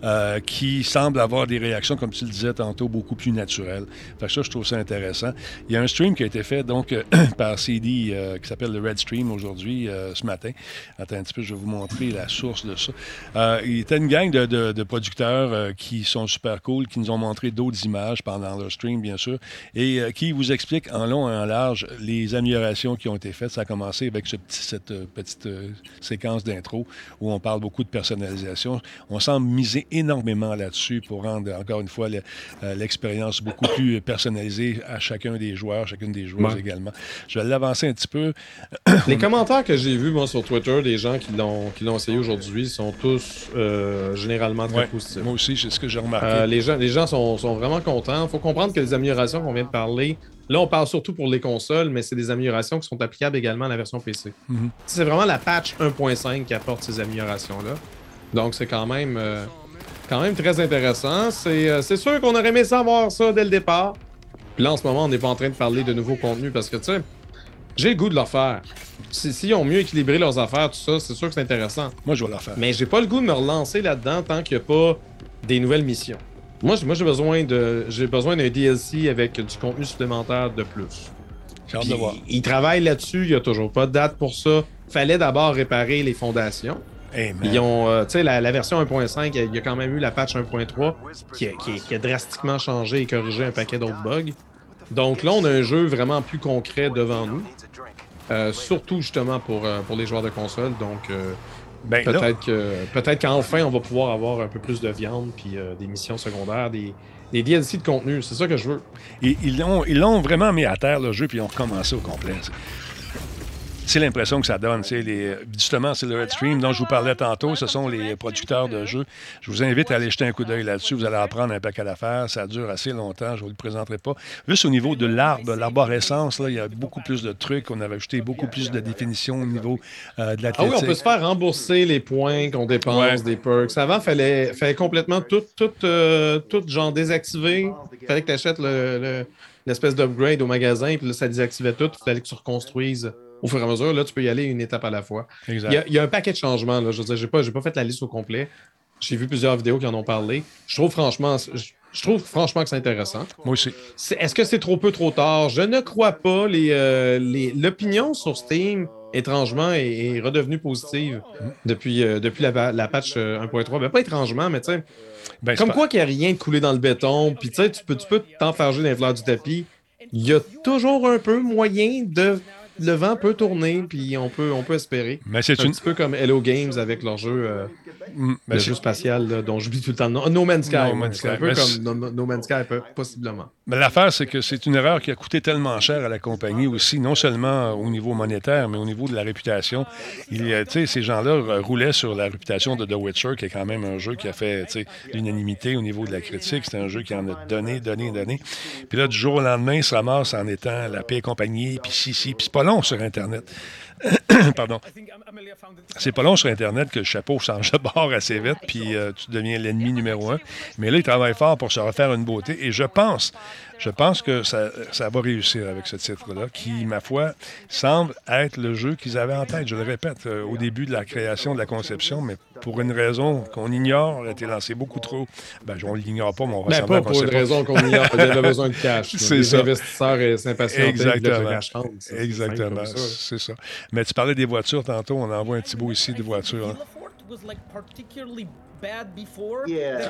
euh, qui semble avoir des réactions, comme tu le disais tantôt, beaucoup plus naturelles. Fait que ça, je trouve ça intéressant. Il y a un stream qui a été fait donc par CD qui s'appelle le Red Stream aujourd'hui, ce matin. Attends un petit peu, je vais vous montrer la source de ça. il était une gang de, de producteurs qui sont super cool, qui nous ont montré d'autres images pendant leur stream, bien sûr, et euh, qui vous explique en long et en large large les améliorations qui ont été faites. Ça a commencé avec ce petit, cette euh, petite euh, séquence d'intro où on parle beaucoup de personnalisation. On semble miser énormément là-dessus pour rendre, encore une fois, le- euh, l'expérience beaucoup plus personnalisée à chacun des joueurs, chacune des joueuses Ouais. également. Je vais l'avancer un petit peu. Les commentaires que j'ai vus, moi, sur Twitter, des gens qui l'ont essayé aujourd'hui, sont tous euh, généralement très Ouais, positifs. moi aussi, c'est ce que j'ai remarqué. Les gens, les gens sont, sont vraiment contents. Il faut comprendre que les améliorations qu'on vient de parler, là, on parle surtout pour les consoles, mais c'est des améliorations qui sont applicables également à la version PC. Mhm. C'est vraiment la patch 1.5 qui apporte ces améliorations-là. Donc, c'est quand même, euh, quand même très intéressant. C'est euh, c'est sûr qu'on aurait aimé savoir ça dès le départ. Puis là, en ce moment, on n'est pas en train de parler de nouveaux contenus parce que, tu sais, j'ai le goût de leur faire. Si- S'ils ont mieux équilibré leurs affaires, tout ça, c'est sûr que c'est intéressant. Moi, je vais le faire. Mais j'ai pas le goût de me relancer là-dedans tant qu'il n'y a pas des nouvelles missions. Moi, j'ai besoin de j'ai besoin d'un DLC avec du contenu supplémentaire de plus. J'ai de voir. ils travaillent là-dessus, il n'y a toujours pas de date pour ça. Fallait d'abord réparer les fondations. Hey. Ils ont, euh, tu sais, la, la version 1.5, il y a- quand même eu la patch 1.3 qui a, qui a- qui a drastiquement changé et corrigé un paquet d'autres bugs. Donc là, on a un jeu vraiment plus concret devant nous. Euh, surtout justement pour, euh, pour les joueurs de console. Donc euh, Ben, peut-être que peut-être qu'enfin on va pouvoir avoir un peu plus de viande puis euh, des missions secondaires, des, des DLC de contenu. C'est ça que je veux. Ils ils l'ont ils l'ont vraiment mis à terre, le jeu, puis ils ont recommencé au complet. C'est- l'impression que ça donne. Les, justement, c'est le Red Stream dont je vous parlais tantôt. Ce sont les producteurs de jeux. Je vous invite à aller jeter un coup d'œil là-dessus. Vous allez apprendre un paquet d'affaires. Ça dure assez longtemps. Je ne vous le présenterai pas. Juste au niveau de l'arbre, l'arborescence, là, il y a beaucoup plus de trucs. On a ajouté beaucoup plus de définitions au niveau euh, de Ah l'athlétique. oui, on peut se faire rembourser les points qu'on dépense Ouais. des perks. Avant, fallait, fallait complètement tout, tout, euh, tout genre désactiver. Fallait que tu achètes le, le- l'espèce d'upgrade au magasin, puis là, ça désactivait tout. Fallait que tu reconstruises au fur et à mesure. Là, tu peux y aller une étape à la fois. Exact. Il y a, il y a un paquet de changements. Là. Je veux j'ai pas, pas fait la liste au complet. J'ai vu plusieurs vidéos qui en ont parlé. Je trouve franchement, je, je trouve franchement que c'est intéressant. Moi aussi. Est-ce que c'est trop peu, trop tard? Je ne crois pas. Les, euh, les- L'opinion sur Steam, étrangement, est, est redevenue positive depuis, euh, depuis la, la patch euh, 1.3. Ben, pas étrangement, mais tu sais, Ben, comme quoi qu'il n'y a rien de coulé dans le béton, puis tu sais, tu peux, tu peux t'enfarger dans les fleurs du tapis. Il y a toujours un peu moyen de... Le vent peut tourner, puis on peut, on peut espérer. Mais c'est un une. petit peu comme Hello Games avec leur jeu, euh, Mm, le jeu spatial là, dont j'oublie tout le temps. No, No Man's Sky. No. Man's C'est un Sky. peu Mais comme No, Man's Sky, possiblement. Mais l'affaire, c'est que c'est une erreur qui a coûté tellement cher à la compagnie aussi, non seulement au niveau monétaire, mais au niveau de la réputation. Il, ces gens-là euh, roulaient sur la réputation de The Witcher, qui est quand même un jeu qui a fait tu sais, l'unanimité au niveau de la critique. C'est un jeu qui en a donné, donné, donné. Puis là, du jour au lendemain, il se ramasse en étant la paix et compagnie, puis si, si, puis c'est pas sur Internet. Pardon. C'est pas long sur Internet que le chapeau change de bord assez vite, puis euh, tu deviens l'ennemi numéro un. Mais là, il travaille fort pour se refaire une beauté. Et je pense, je pense que ça, ça va réussir avec ce titre-là, qui, ma foi, semble être le jeu qu'ils avaient en tête. Je le répète, euh, au début de la création, de la conception, mais pour une raison qu'on ignore, a été lancé beaucoup trop. Ben, on ne l'ignore pas, mais on va Ben, pas qu'on pour une pas. raison qu'on ignore. Il y avait besoin de cash. C'est Les ça. investisseurs et s'impatientaient. Exactement. C'est- simple Exactement, ça. c'est ça. Mais tu parlais des voitures tantôt, on envoie un petit bout ici de voitures. hein.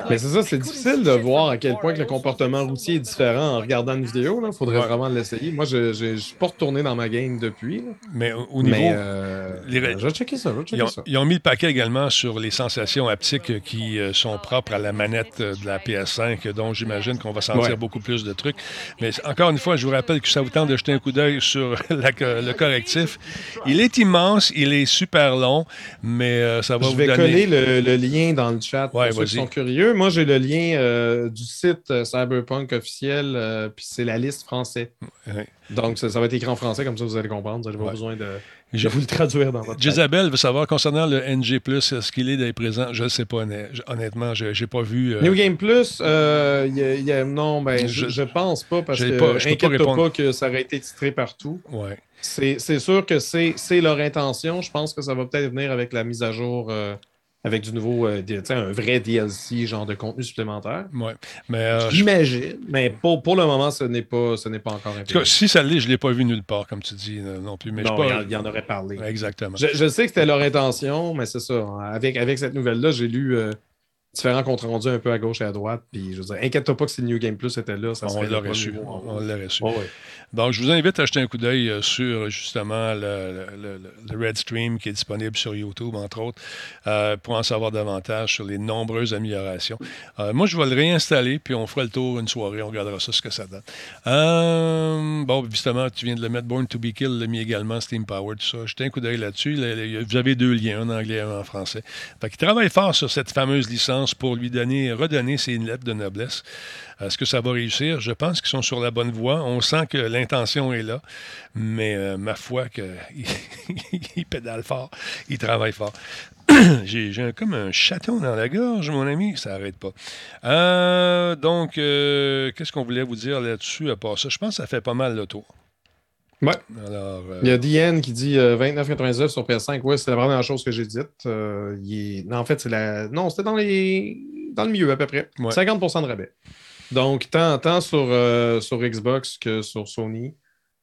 Mais c'est ça, c'est difficile de voir à quel point que le comportement routier est différent en regardant une vidéo. Il faudrait Ouais. vraiment l'essayer. Moi, je je- je suis pas retourné dans ma game depuis. là. Mais au, au niveau. Mais euh, les- je vais checker ça. Je vais Ils ont, ça. ils ont mis le paquet également sur les sensations haptiques qui euh, sont propres à la manette euh, de la PS5, dont j'imagine qu'on va sentir Ouais. beaucoup plus de trucs. Mais encore une fois, je vous rappelle que ça vous tente de jeter un coup d'œil sur la le correctif. Il est immense, il est super long, mais euh, ça va Je vous vais donner... coller le, le lien dans le chat pour Ouais, ceux qui sont curieux. Moi, j'ai le lien euh, du site euh, Cyberpunk officiel, euh, puis c'est la liste français. Ouais. Donc, ça, ça va être écrit en français, comme ça vous allez comprendre. Vous n'avez pas Ouais. besoin de, Je- de vous le traduire dans votre. Jezabel veut savoir concernant le NG+, est-ce qu'il est d'ailleurs présent? Je ne sais pas, honn- honnêtement, je n'ai pas vu... euh, New Game Plus, euh, il y a- il y a- non, ben, je, je pense pas parce que pas- je peux pas pas que ça aurait été titré partout. ouais. C'est sûr que c'est c'est leur intention. Je pense que ça va peut-être venir avec la mise à jour, euh, avec du nouveau, euh, D- tu sais, un vrai DLC, genre de contenu supplémentaire. Ouais. Mais euh, J'imagine, mais pour, pour le moment, ce n'est pas, ce n'est pas encore en tout cas, si ça l'est, je ne l'ai pas vu nulle part, comme tu dis, euh, non plus. Mais Non, je pas... il y en aurait parlé. Exactement. Je, je sais que c'était leur intention, mais c'est ça. Avec, avec cette nouvelle-là, j'ai lu, euh, différents comptes rendus un peu à gauche et à droite. Puis, je veux dire, inquiète-toi pas que si New Game Plus était là, ça On l'aurait su. On l'aurait su. Ouais. Donc, je vous invite à jeter un coup d'œil euh, sur justement le, le- le- le Red Stream qui est disponible sur YouTube, entre autres, euh, pour en savoir davantage sur les nombreuses améliorations. Euh, moi, je vais le réinstaller, puis on fera le tour une soirée, on regardera ça, ce que ça donne. Bon, justement, tu viens de le mettre, Born to be Killed, l'a mis également, Steam Power, tout ça. Jetez un coup d'œil là-dessus. Le- le- Vous avez deux liens, un en anglais et un en français. Fait qu'il travaille fort sur cette fameuse licence pour lui donner, redonner ses lettres de noblesse. Est-ce que ça va réussir? Je pense qu'ils sont sur la bonne voie. On sent que l'intention est là, mais euh, ma foi qu'ils pédalent fort, ils travaillent fort. J'ai comme un chaton dans la gorge, mon ami, ça n'arrête pas. Euh, donc, euh, qu'est-ce qu'on voulait vous dire là-dessus à part ça? Je pense que ça fait pas mal le tour. Ouais. Alors, euh, Il y a Diane qui dit euh, 29,99 sur PS5. Ouais, c'est la première chose que j'ai dite. Euh, est- en fait, c'est la. Non, c'était dans les. Dans le milieu à peu près. Ouais. 50% de rabais. Donc, tant, tant sur, euh, sur Xbox que sur Sony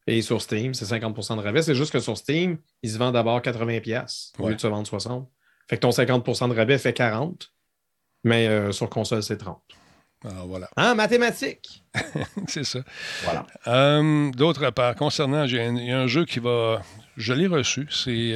et sur Steam, c'est 50% de rabais. C'est juste que sur Steam, ils se vendent d'abord 80$ au Ouais. lieu de se vendre 60$. Fait que ton 50% de rabais fait 40$, mais euh, sur console, c'est 30$. alors, voilà, En mathématiques! c'est ça. Voilà. Euh, D'autre part, concernant, il y a un jeu qui va. Je l'ai reçu, c'est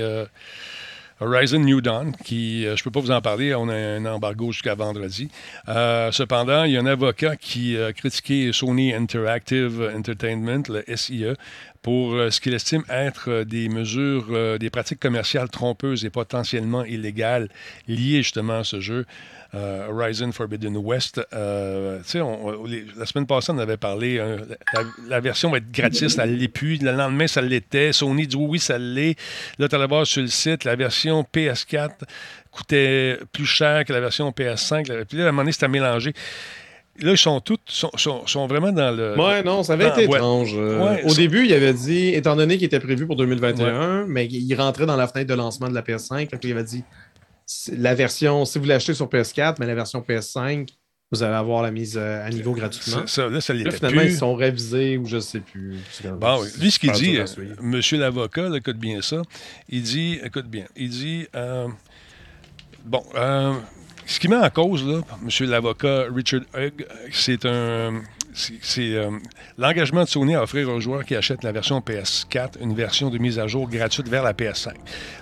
Horizon New Dawn, qui, euh, je ne peux pas vous en parler, on a un embargo jusqu'à vendredi. Euh, cependant, il y a un avocat qui a critiqué Sony Interactive Entertainment, le SIE, pour euh, ce qu'il estime être euh, des mesures, euh, des pratiques commerciales trompeuses et potentiellement illégales liées justement à ce jeu. Euh, Horizon Forbidden West. Euh, tu sais, on- on- les- la semaine passée, on avait parlé, euh, la, la version va être gratis, ça ne l'est plus. Le lendemain, ça l'était. Sony dit oui, ça l'est. Là, tu allais voir sur le site, la version PS4 coûtait plus cher que la version PS5. Puis là, à un moment donné, c'était mélangé. Là, ils sont tous sont, sont- sont vraiment dans le. Ouais, non, ça avait Ah, été ouais. étrange. Euh, Ouais, au ça- début, il avait dit, étant donné qu'il était prévu pour 2021, mais il rentrait dans la fenêtre de lancement de la PS5, fait qu'il avait dit la version, si vous l'achetez sur PS4, mais la version PS5, vous allez avoir la mise euh, à niveau gratuitement. Ça, ça, là, ça Là, finalement, plus. ils sont révisés ou je sais plus. Bon, oui. lui, ce qu'il dit, euh, monsieur l'avocat, écoute bien ça, il dit, écoute bien, il dit, euh, bon, euh, ce qui met en cause, là, monsieur l'avocat Richard Hugg, c'est un, c'est euh, l'engagement de Sony à offrir aux joueurs qui achètent la version PS4 une version de mise à jour gratuite vers la PS5.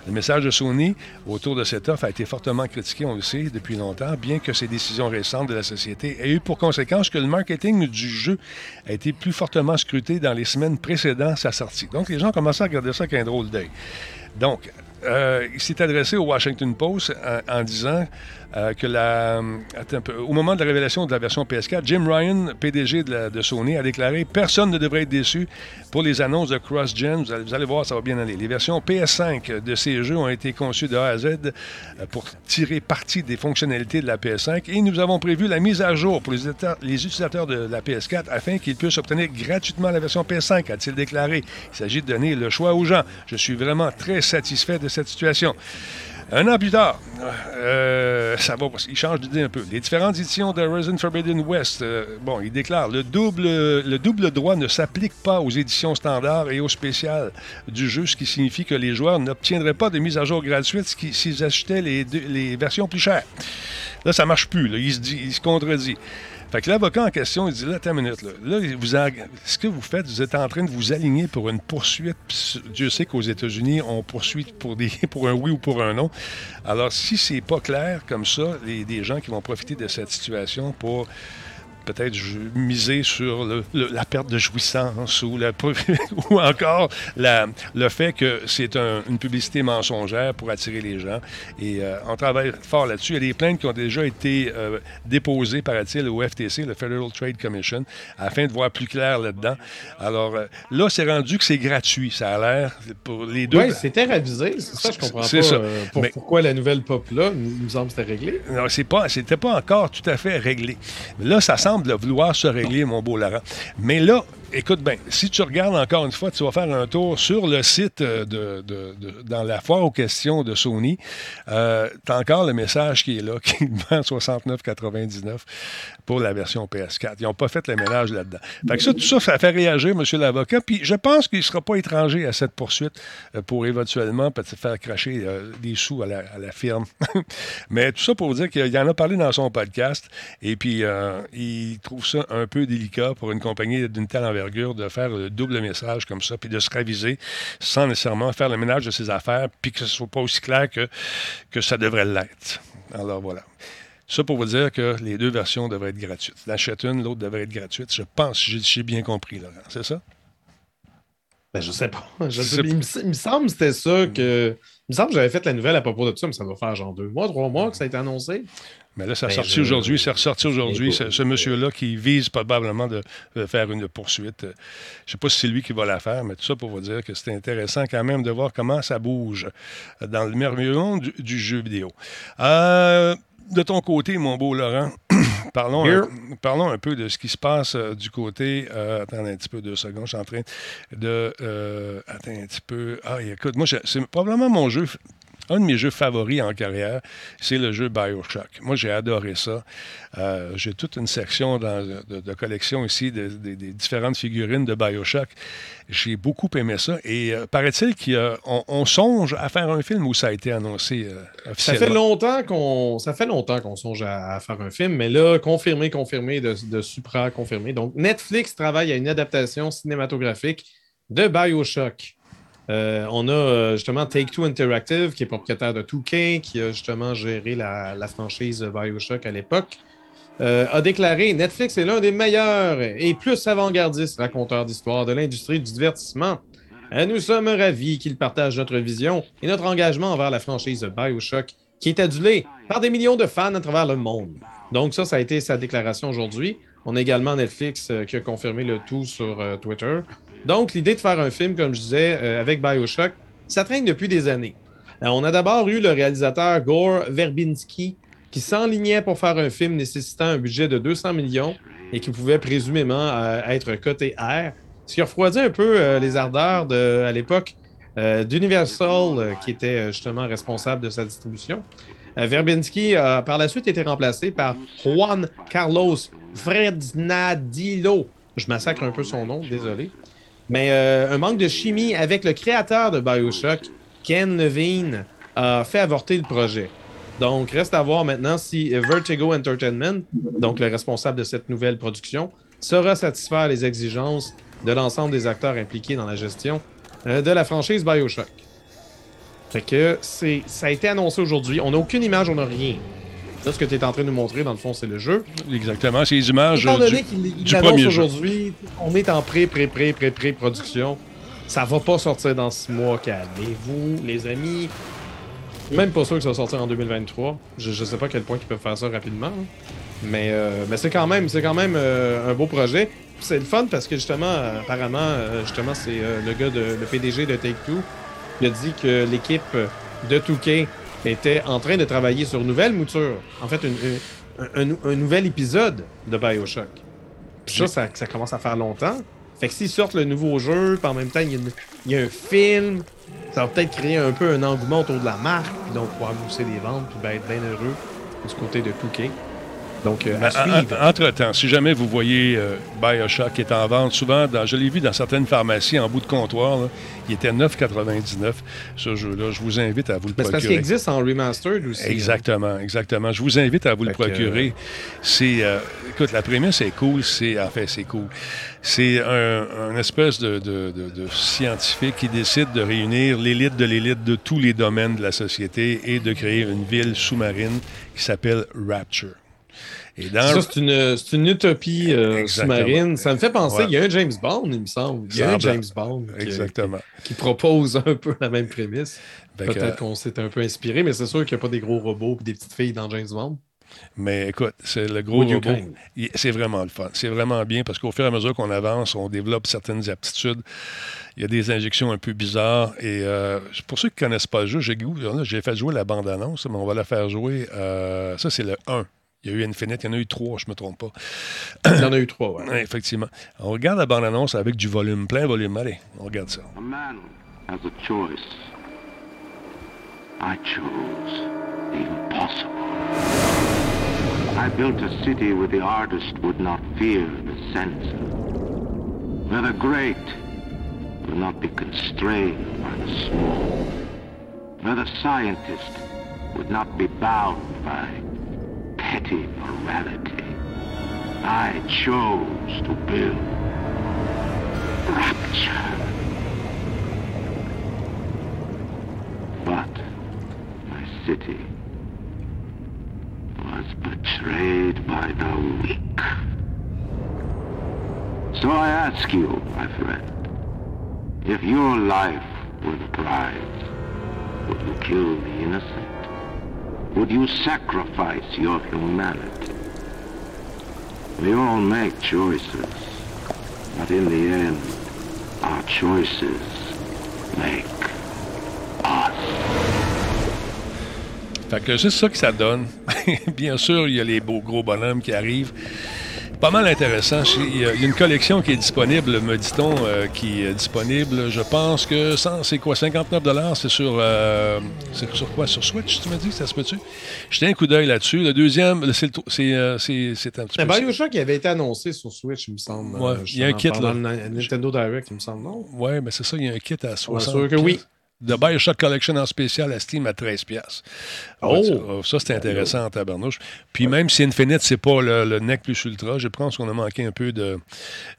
Le message de Sony autour de cette offre a été fortement critiqué, on le sait, depuis longtemps, bien que ces décisions récentes de la société aient eu pour conséquence que le marketing du jeu a été plus fortement scruté dans les semaines précédant sa sortie. Donc, les gens commençaient à regarder ça avec un drôle d'œil. Donc, euh, il s'est adressé au Washington Post en, en disant euh, au moment de la révélation de la version PS4, Jim Ryan, PDG de, Sony, a déclaré Personne ne devrait être déçu pour les annonces de cross-gen. Vous allez, vous allez voir, ça va bien aller. Les versions PS5 de ces jeux ont été conçues de A à Z euh, pour tirer parti des fonctionnalités de la PS5 et nous avons prévu la mise à jour pour les utilisateurs de la PS4 afin qu'ils puissent obtenir gratuitement la version PS5, a-t-il déclaré. Il s'agit de donner le choix aux gens. Je suis vraiment très satisfait de cette situation. Un an plus tard, euh, ça va, il change d'idée un peu. Les différentes éditions de Horizon Forbidden West, euh, bon, il déclare le double, le double droit ne s'applique pas aux éditions standards et aux spéciales du jeu, ce qui signifie que les joueurs n'obtiendraient pas de mise à jour gratuite si- s'ils achetaient les, les versions plus chères. Là, ça marche plus. là. Il, se il se contredit. Fait que l'avocat en question, il dit là, attends une minute. Là, Là, vous ce que vous faites, vous êtes en train de vous aligner pour une poursuite. Dieu sait qu'aux États-Unis, on poursuit pour, des, pour un oui ou pour un non. Alors, si c'est pas clair comme ça, les, des gens qui vont profiter de cette situation pour peut-être miser sur le- le- la perte de jouissance ou, la, ou encore la- le fait que c'est un- une publicité mensongère pour attirer les gens. Et euh, on travaille fort là-dessus. Il y a des plaintes qui ont déjà été euh, déposées, paraît-il, au FTC, le Federal Trade Commission, afin de voir plus clair là-dedans. Alors euh, là, c'est rendu que c'est gratuit. Ça a l'air pour les deux. Ouais, c'était ravisé. C'est ça, je comprends pas. ça. euh, pour- Mais- Pourquoi la nouvelle pop là, il me semble que c'était réglé. Non, c'est pas, c'était pas encore tout à fait réglé. Mais là, ça semble vouloir se régler, mon beau Laurent. Mais là, écoute bien, si tu regardes encore une fois, tu vas faire un tour sur le site de, de- dans la foire aux questions de Sony. Euh, tu as encore le message qui est là, qui vend 69,99 pour la version PS4. Ils n'ont pas fait le ménage là-dedans. Fait que ça, tout ça, ça fait réagir M. l'avocat. Puis je pense qu'il ne sera pas étranger à cette poursuite euh, pour éventuellement peut-être faire cracher euh, des sous à la, firme. Mais tout ça pour dire qu'il en a parlé dans son podcast. Et puis, euh, il trouve ça un peu délicat pour une compagnie d'une telle envergure de faire le double message comme ça, puis de se raviser sans nécessairement faire le ménage de ses affaires, puis que ce soit pas aussi clair que, que ça devrait l'être. Alors voilà. Ça pour vous dire que les deux versions devraient être gratuites. L'achète une, l'autre devrait être gratuite. Je pense, j'ai bien compris, Laurent. C'est ça? Ben, je sais pas. Je sais- sais il, me, il me semble que c'était ça que. Il me semble que j'avais fait la nouvelle à propos de ça, mais ça doit faire genre deux mois, trois mois que ça a été annoncé. Mais là, ça a Ben, sorti je- aujourd'hui. C'est ressorti aujourd'hui. Ce, monsieur-là qui vise probablement de, de faire une poursuite. Je ne sais pas si c'est lui qui va la faire, mais tout ça pour vous dire que c'est intéressant quand même de voir comment ça bouge dans le merveilleux monde du, du jeu vidéo. Euh, de ton côté, mon beau Laurent, parlons, un, parlons un peu de ce qui se passe euh, du côté. euh, attends un petit peu, deux secondes. Je suis en train de. euh, attends un petit peu. Ah, écoute, moi, c'est probablement mon jeu. Un de mes jeux favoris en carrière, c'est le jeu Bioshock. Moi, j'ai adoré ça. Euh, j'ai toute une section dans- de, de collection ici de- de- des différentes figurines de Bioshock. J'ai beaucoup aimé ça. Et euh, paraît-il qu'on on songe à faire un film où ça a été annoncé euh, Ça officiellement? fait longtemps qu'on ça fait longtemps qu'on songe à, à faire un film, mais là, confirmé, confirmé, de, de supra confirmé. Donc, Netflix travaille à une adaptation cinématographique de Bioshock. Euh, on a euh, justement Take-Two Interactive, qui est propriétaire de 2K, qui a justement géré la, franchise Bioshock à l'époque, euh, a déclaré Netflix est l'un des meilleurs et plus avant-gardistes raconteurs d'histoire de l'industrie du divertissement. Euh, Nous sommes ravis qu'il partage notre vision et notre engagement envers la franchise Bioshock, qui est adulée par des millions de fans à travers le monde. Donc ça, ça a été sa déclaration aujourd'hui. On a également Netflix qui a confirmé le tout sur Twitter. Donc l'idée de faire un film, comme je disais, euh, avec Bioshock, ça traîne depuis des années. Euh, on a d'abord eu le réalisateur Gore Verbinski qui s'enlignait pour faire un film nécessitant un budget de 200 millions et qui pouvait présumément euh, être côté R, ce qui a refroidi un peu les ardeurs de, à l'époque d'Universal, qui était justement responsable de sa distribution. Verbinski a par la suite été remplacé par Juan Carlos Fresnadillo. Je massacre un peu son nom, désolé. Mais euh, un manque de chimie avec le créateur de Bioshock, Ken Levine, a fait avorter le projet. Donc, reste à voir maintenant si Vertigo Entertainment, donc le responsable de cette nouvelle production, saura satisfaire les exigences de l'ensemble des acteurs impliqués dans la gestion euh, de la franchise Bioshock. Fait que ça a été annoncé aujourd'hui. On n'a aucune image, on n'a rien. Là, ce que tu es en train de nous montrer, dans le fond, c'est le jeu. Exactement. C'est les images Étant euh, donné du, du premier aujourd'hui, on est en pré, pré, pré, pré, pré production. Ça va pas sortir dans six mois. Calmez-vous, les amis. Même pas sûr que ça va sortir en 2023. Je, je sais pas à quel point ils peuvent faire ça rapidement. hein. Mais, euh, mais c'est quand même, c'est quand même euh, un beau projet. C'est le fun parce que justement, apparemment, euh, justement, c'est le gars de le PDG de Take Two. Il a dit que l'équipe de 2K était en train de travailler sur une nouvelle mouture. En fait, une- une- un, un nouvel épisode de Bioshock. Puis ça, ça, ça commence à faire longtemps. Fait que s'ils sortent le nouveau jeu, puis en même temps, il y, a une- il y a un film, ça va peut-être créer un peu un engouement autour de la marque, puis donc pouvoir pousser les ventes, puis ben, être bien heureux du côté de 2K. Donc, euh, à Ben, suivre. Entre-temps, si jamais vous voyez euh, Bioshock qui est en vente, souvent, dans- je l'ai vu dans certaines pharmacies en bout de comptoir, là, il était 9,99 ce jeu-là. Je vous invite à vous le Mais c'est parce qu'il procurer. existe en remastered aussi. hein. Exactement, exactement. Je vous invite à vous le que, procurer. C'est, euh, écoute, la prémisse est cool. C'est, en fait, c'est cool. C'est un, un espèce de, de- de- de scientifique qui décide de réunir l'élite de l'élite de tous les domaines de la société et de créer une ville sous-marine qui s'appelle Rapture. Dans Ça, c'est une, utopie euh, sous-marine. Ça me fait penser, Ouais. il y a un James Bond, il me semble. Il y a un. James Bond qui, Exactement. qui propose un peu la même prémisse. Que, Peut-être qu'on s'est un peu inspiré, mais c'est sûr qu'il n'y a pas des gros robots et des petites filles dans James Bond. Mais écoute, c'est le gros you robot. C'est vraiment le fun. C'est vraiment bien parce qu'au fur et à mesure qu'on avance, on développe certaines aptitudes. Il y a des injections un peu bizarres. Et euh, pour ceux qui ne connaissent pas le jeu, j'ai fait jouer la bande-annonce, mais on va la faire jouer. euh, ça, c'est le 1 Il y a eu Infinite, il y en a eu trois, je ne me trompe pas. Il y en a eu trois, oui. Ouais, effectivement. On regarde la bande-annonce avec du volume, plein volume. Allez, on regarde ça. A man has a choice. I chose the impossible. I built a city where the artist would not fear the censor. Where the great will not be constrained by the small. Where the scientist would not be bound by petty morality. I chose to build rapture. But my city was betrayed by the weak. So I ask you, my friend, if your life were the prize, would you kill the innocent? Would you sacrifice your humanity? We all make choices, but in the end, our choices make us. Fait que c'est ça que ça donne. Bien sûr, il y a les beaux gros bonhommes qui arrivent. Pas mal intéressant. Il y a une collection qui est disponible, me dit-on, euh, qui est disponible. Je pense que c'est quoi, 59 C'est sur, euh, c'est sur quoi? Sur Switch, tu m'as dit? Ça se peut-tu? Jeté un coup d'œil là-dessus. Le deuxième, c'est, euh, c'est, un petit peu... Bioshock qui avait été annoncé sur Switch, il me semble. Ouais, il y a un kit, là. Nintendo Direct, il me semble, non? Ouais, mais c'est ça, il y a un kit à 60 sûr que oui. De Bioshock Collection en spécial à Steam à 13$. piastres. Oh! Ça, c'est intéressant en tabarnouche. Puis même si Infinite, c'est pas le, le neck plus ultra, je pense qu'on a manqué un peu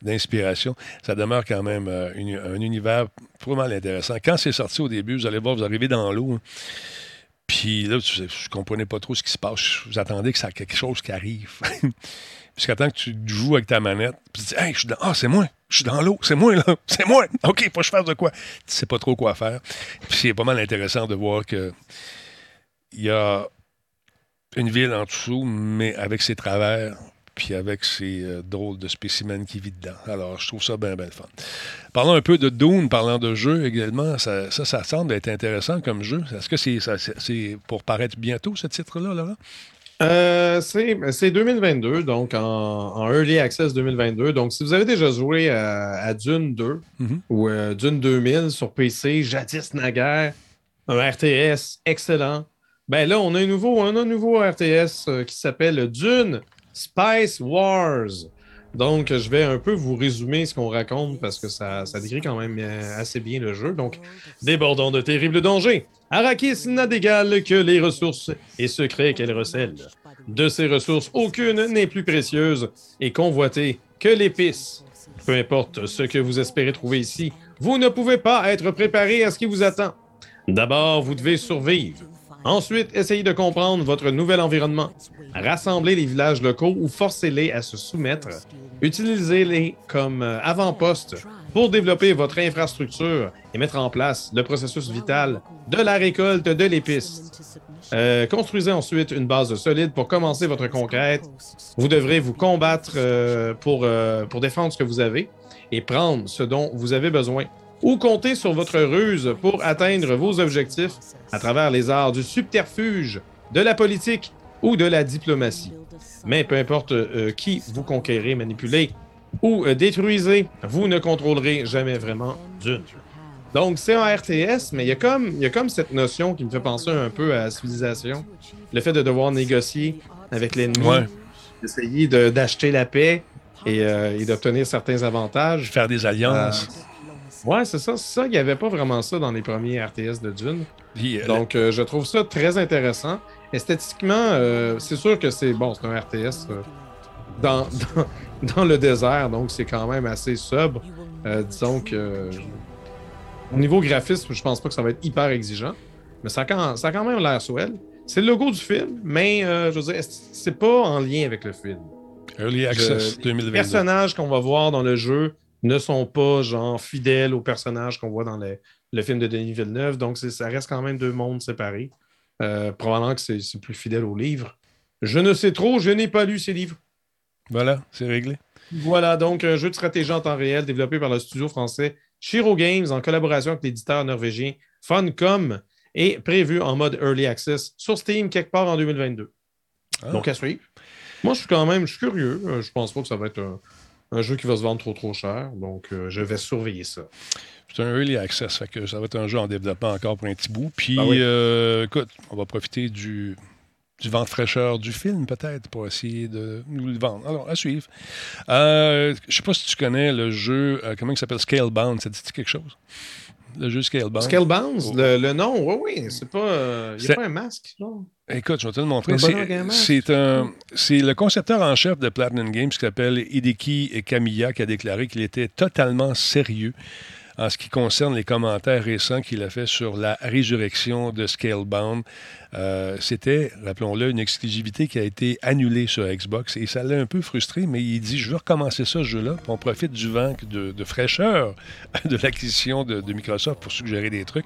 d'inspiration. Ça demeure quand même euh, une- un univers vraiment intéressant. Quand c'est sorti au début, vous allez voir, vous arrivez dans l'eau. hein. Puis là, je comprenais pas trop ce qui se passe. Vous attendez que ça quelque chose qui arrive. Jusqu'à temps que tu joues avec ta manette, puis tu dis Hey, je suis dans. Ah, c'est moi, je suis dans l'eau, c'est moi, là, c'est moi. OK, faut que je fasse de quoi? Tu sais pas trop quoi faire. Puis c'est pas mal intéressant de voir que il y a une ville en dessous, mais avec ses travers, puis avec ses euh, drôles de spécimens qui vit dedans. Alors, je trouve ça bien, bien fun. Parlons un peu de Dune, parlant de jeu également. Ça, ça, semble être intéressant comme jeu. Est-ce que c'est pour paraître bientôt, ce titre-là, Laurent? Euh, c'est c'est 2022, donc en, en Early Access 2022. Donc, si vous avez déjà joué à, à Dune 2 Mhm. ou euh, Dune 2000 sur PC, jadis naguère, un RTS excellent, ben là, on a un nouveau, on a un nouveau RTS euh, qui s'appelle Dune Spice Wars. Donc, je vais un peu vous résumer ce qu'on raconte parce que ça, décrit quand même euh, assez bien le jeu. Donc, débordant de terribles dangers, Arrakis n'a d'égal que les ressources et secrets qu'elle recèle. De ces ressources, aucune n'est plus précieuse et convoitée que l'épice. Peu importe ce que vous espérez trouver ici, vous ne pouvez pas être préparé à ce qui vous attend. D'abord, vous devez survivre. Ensuite, essayez de comprendre votre nouvel environnement. Rassemblez les villages locaux ou forcez-les à se soumettre. Utilisez-les comme euh, avant-poste pour développer votre infrastructure et mettre en place le processus vital de la récolte de l'épice. Euh, construisez ensuite une base solide pour commencer votre conquête. Vous devrez vous combattre euh, pour, pour défendre ce que vous avez et prendre ce dont vous avez besoin. Ou compter sur votre ruse pour atteindre vos objectifs à travers les arts du subterfuge, de la politique ou de la diplomatie. Mais peu importe euh, qui vous conquérez, manipulez ou euh, détruisez, vous ne contrôlerez jamais vraiment d'une. Donc, c'est un RTS, mais il y, a comme, y a comme cette notion qui me fait penser un peu à la civilisation. Le fait de devoir négocier avec l'ennemi, Ouais. d'essayer de- d'acheter la paix et, euh, et d'obtenir certains avantages. Faire des alliances. Ouais, c'est ça. C'est ça, il n'y avait pas vraiment ça dans les premiers RTS de Dune. Euh, Donc, euh, je trouve ça très intéressant. Esthétiquement, euh, c'est sûr que c'est bon, c'est un RTS euh, dans, dans, dans le désert, donc c'est quand même assez sobre. Euh, disons que au niveau graphisme, je pense pas que ça va être hyper exigeant, mais ça a quand, ça a quand même l'air swell. C'est le logo du film, mais je veux dire, c'est pas en lien avec le film? Early Access Je- Les 2022. personnages qu'on va voir dans le jeu ne sont pas genre fidèles aux personnages qu'on voit dans le, le film de Denis Villeneuve, donc ça reste quand même deux mondes séparés. Euh, probablement que c'est plus fidèle au livre. Je ne sais trop, je n'ai pas lu ces livres. Voilà, c'est réglé. Voilà donc un jeu de stratégie en temps réel développé par le studio français Shiro Games en collaboration avec l'éditeur norvégien Funcom et prévu en mode Early Access sur Steam quelque part en 2022. Ah. Donc, à suivre. Moi, je suis quand même je suis curieux. Euh, Je pense pas que ça va être un, un jeu qui va se vendre trop trop cher. Donc, euh, je vais surveiller ça. C'est un early access, fait que ça va être un jeu en développement encore pour un petit bout. Puis, oui. euh, écoute, on va profiter du, du vent de fraîcheur du film, peut-être, pour essayer de nous le vendre. Alors, à suivre. Euh, je sais pas si tu connais le jeu, euh, comment il s'appelle, Scalebound. Ça te dit quelque chose? Le jeu Scalebound. Scalebound, Oh. le, le nom, oui, oui, c'est pas. euh, Il n'y C'est- a pas un masque, non? Écoute, je vais te le montrer. C'est le concepteur en chef de Platinum Games qui s'appelle Hideki Kamiya qui a déclaré qu'il était totalement sérieux en ce qui concerne les commentaires récents qu'il a fait sur la résurrection de Scalebound. Euh, C'était, rappelons-le, une exclusivité qui a été annulée sur Xbox et ça l'a un peu frustré, mais il dit Je veux recommencer ça, ce jeu-là, on profite du vent de, fraîcheur de l'acquisition de, Microsoft pour suggérer des trucs.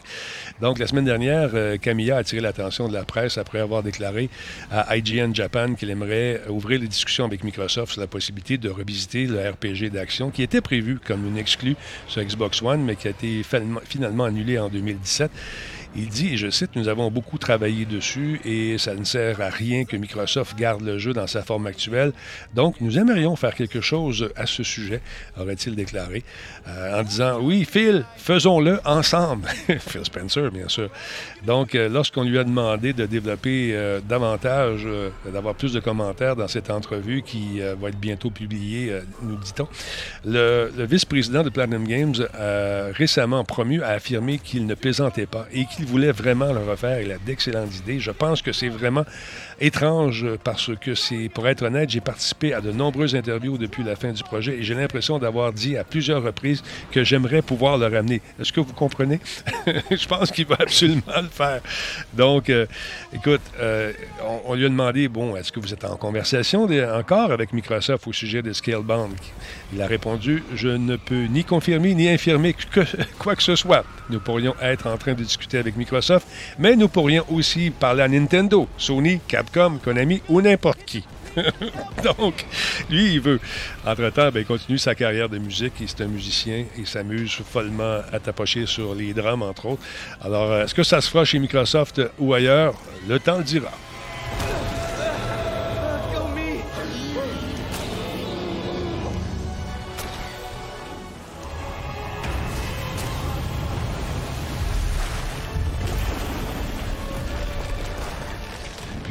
Donc, la semaine dernière, euh, Camilla a attiré l'attention de la presse après avoir déclaré à IGN Japan qu'il aimerait ouvrir les discussions avec Microsoft sur la possibilité de revisiter le RPG d'action qui était prévu comme une exclue sur Xbox One, mais qui a été finalement- finalement annulé en 2017. Il dit, et je cite, Nous avons beaucoup travaillé dessus et ça ne sert à rien que Microsoft garde le jeu dans sa forme actuelle. Donc, nous aimerions faire quelque chose à ce sujet, aurait-il déclaré, euh, en disant Oui, Phil, faisons-le ensemble. Phil Spencer, bien sûr. Donc, euh, lorsqu'on lui a demandé de développer euh, davantage, d'avoir plus de commentaires dans cette entrevue qui va être bientôt publiée, nous dit-on, le, le vice-président de Platinum Games a récemment promu a affirmé qu'il ne plaisantait pas et qu'il voulait vraiment le refaire. Il a d'excellentes idées. Je pense que c'est vraiment étrange parce que c'est, pour être honnête, j'ai participé à de nombreuses interviews depuis la fin du projet et j'ai l'impression d'avoir dit à plusieurs reprises que j'aimerais pouvoir le ramener. Est-ce que vous comprenez? Je pense qu'il va absolument le faire. Donc, euh, écoute, euh, on, lui a demandé, bon, est-ce que vous êtes en conversation encore avec Microsoft au sujet de Scalebound? Il a répondu, je ne peux ni confirmer ni infirmer que, quoi que ce soit. Nous pourrions être en train de discuter avec Microsoft, mais nous pourrions aussi parler à Nintendo, Sony, Capcom, Konami ou n'importe qui. Donc, lui, il veut. Entre-temps, ben, il continue sa carrière de musique. Il est un musicien. Il s'amuse follement à tapocher sur les drums, entre autres. Alors, euh, est-ce que ça se fera chez Microsoft ou ailleurs? Le temps le dira.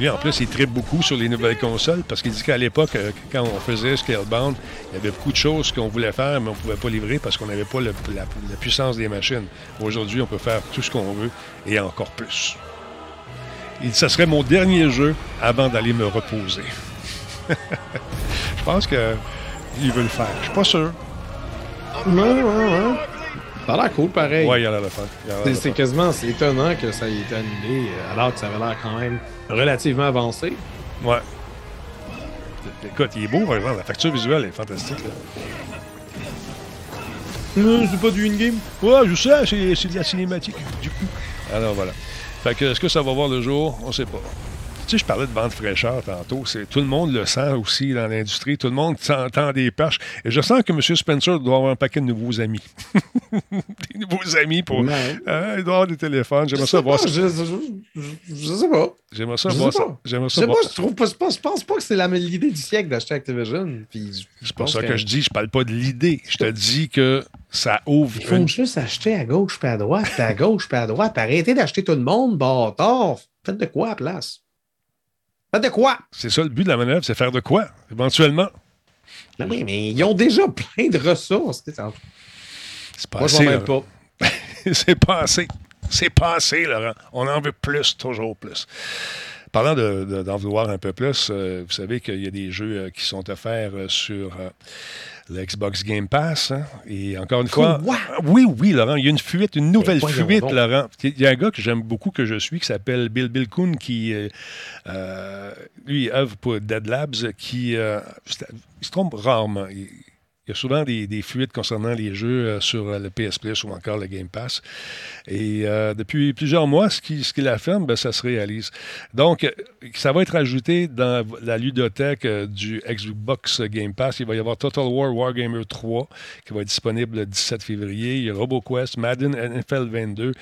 En plus, il tripe beaucoup sur les nouvelles consoles parce qu'il dit qu'à l'époque, euh, quand on faisait Scalebound, il y avait beaucoup de choses qu'on voulait faire, mais on ne pouvait pas livrer parce qu'on n'avait pas la, puissance des machines. Aujourd'hui, on peut faire tout ce qu'on veut et encore plus. Dit, ça serait mon dernier jeu avant d'aller me reposer. Je pense que il veut le faire. Je suis pas sûr. Ouais, ouais, ouais. Ça a l'air cool, pareil. Ouais, il y a faire. Y en a C'est- faire. quasiment c'est étonnant que ça ait été annulé, euh, alors que ça avait l'air quand même relativement avancé. Ouais. Écoute, il est beau, par exemple. La facture visuelle est fantastique. là. c'est pas du in-game? Ouais, je sais, c'est, c'est de la cinématique, du coup. Alors voilà. Fait que, est-ce que ça va voir le jour? On sait pas. Tu sais, je parlais de vente fraîcheur tantôt. C'est, tout le monde le sent aussi dans l'industrie. Tout le monde s'entend des perches. Et je sens que M. Spencer doit avoir un paquet de nouveaux amis. des nouveaux amis pour. Euh, il doit avoir des téléphones. J'aimerais ça voir je, je- sais pas. J'aimerais ça Je voir sais ça. pas. J'aimerais Je sais voir pas, je trouve pas, je pense, pas que c'est la- l'idée du siècle d'acheter Activision. Puis C'est pour ça que je dis, je parle pas de l'idée. Je te dis que ça ouvre Ils font une juste acheter à gauche puis à droite, puis à gauche puis à droite. Arrêtez d'acheter tout le monde, bâtard. Faites de quoi à la place? Faites de quoi? C'est ça le but de la manœuvre, c'est faire de quoi, éventuellement? Ben oui, mais ils ont déjà plein de ressources. C'est pas Moi, assez, pas. c'est pas assez. C'est pas assez, Laurent. On en veut plus, toujours plus. Parlant de- de- d'en vouloir un peu plus, euh, vous savez qu'il y a des jeux euh, qui sont offerts euh, sur euh, le Xbox Game Pass. hein. Et encore une fois. Quoi? Oui, oui, Laurent, il y a une fuite, une nouvelle fuite. Laurent. Il y a un gars que j'aime beaucoup, que je suis, qui s'appelle Bill Bill Kuhn, qui, euh, euh, lui, œuvre pour Dead Labs, qui. euh, il se trompe rarement. Il- Il y a souvent des, fuites concernant les jeux euh, sur euh, le PS Plus ou encore le Game Pass. Et euh, depuis plusieurs mois, ce qui, ce qui l'affirme, ben, ça se réalise. Donc, ça va être ajouté dans la ludothèque du Xbox Game Pass. Il va y avoir Total War Wargamer 3 qui va être disponible le 17 février. Il y a RoboQuest, Madden NFL 22,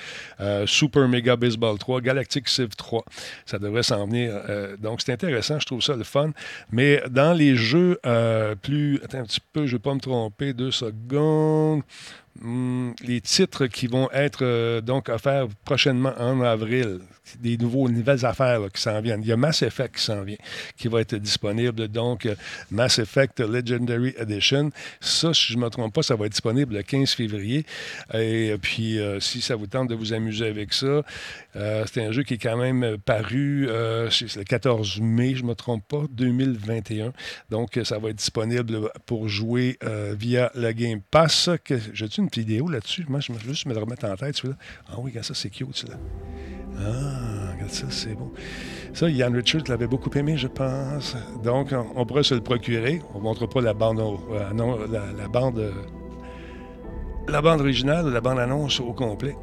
euh, Super Mega Baseball 3, Galactic Civ 3. Ça devrait s'en venir. Donc, c'est intéressant. Je trouve ça le fun. Mais dans les jeux plus... Attends un petit peu, je ne vais pas me tromper. Deux secondes. Hum, les titres qui vont être euh, donc offerts prochainement en avril, des nouveaux nouvelles affaires qui s'en viennent. Il y a Mass Effect qui s'en vient, qui va être disponible. Donc, euh, Mass Effect Legendary Edition. Ça, si je ne me trompe pas, ça va être disponible le 15 février. Et puis, euh, si ça vous tente de vous amuser avec ça, euh, c'est un jeu qui est quand même paru le 14 mai, je ne me trompe pas, 2021. Donc, ça va être disponible pour jouer via le Game Pass. Que- J'ai-tu une vidéo là-dessus? Moi, je vais juste me le remettre en tête, celui-là. Ah oui, regarde ça, c'est cute, celui-là. Ah, regarde ça, c'est beau. Ça, Ian Richards l'avait beaucoup aimé, je pense. Donc, on, pourrait se le procurer. On ne montre pas la bande, euh, non, la, la bande, euh, la bande originale, la bande annonce au complet.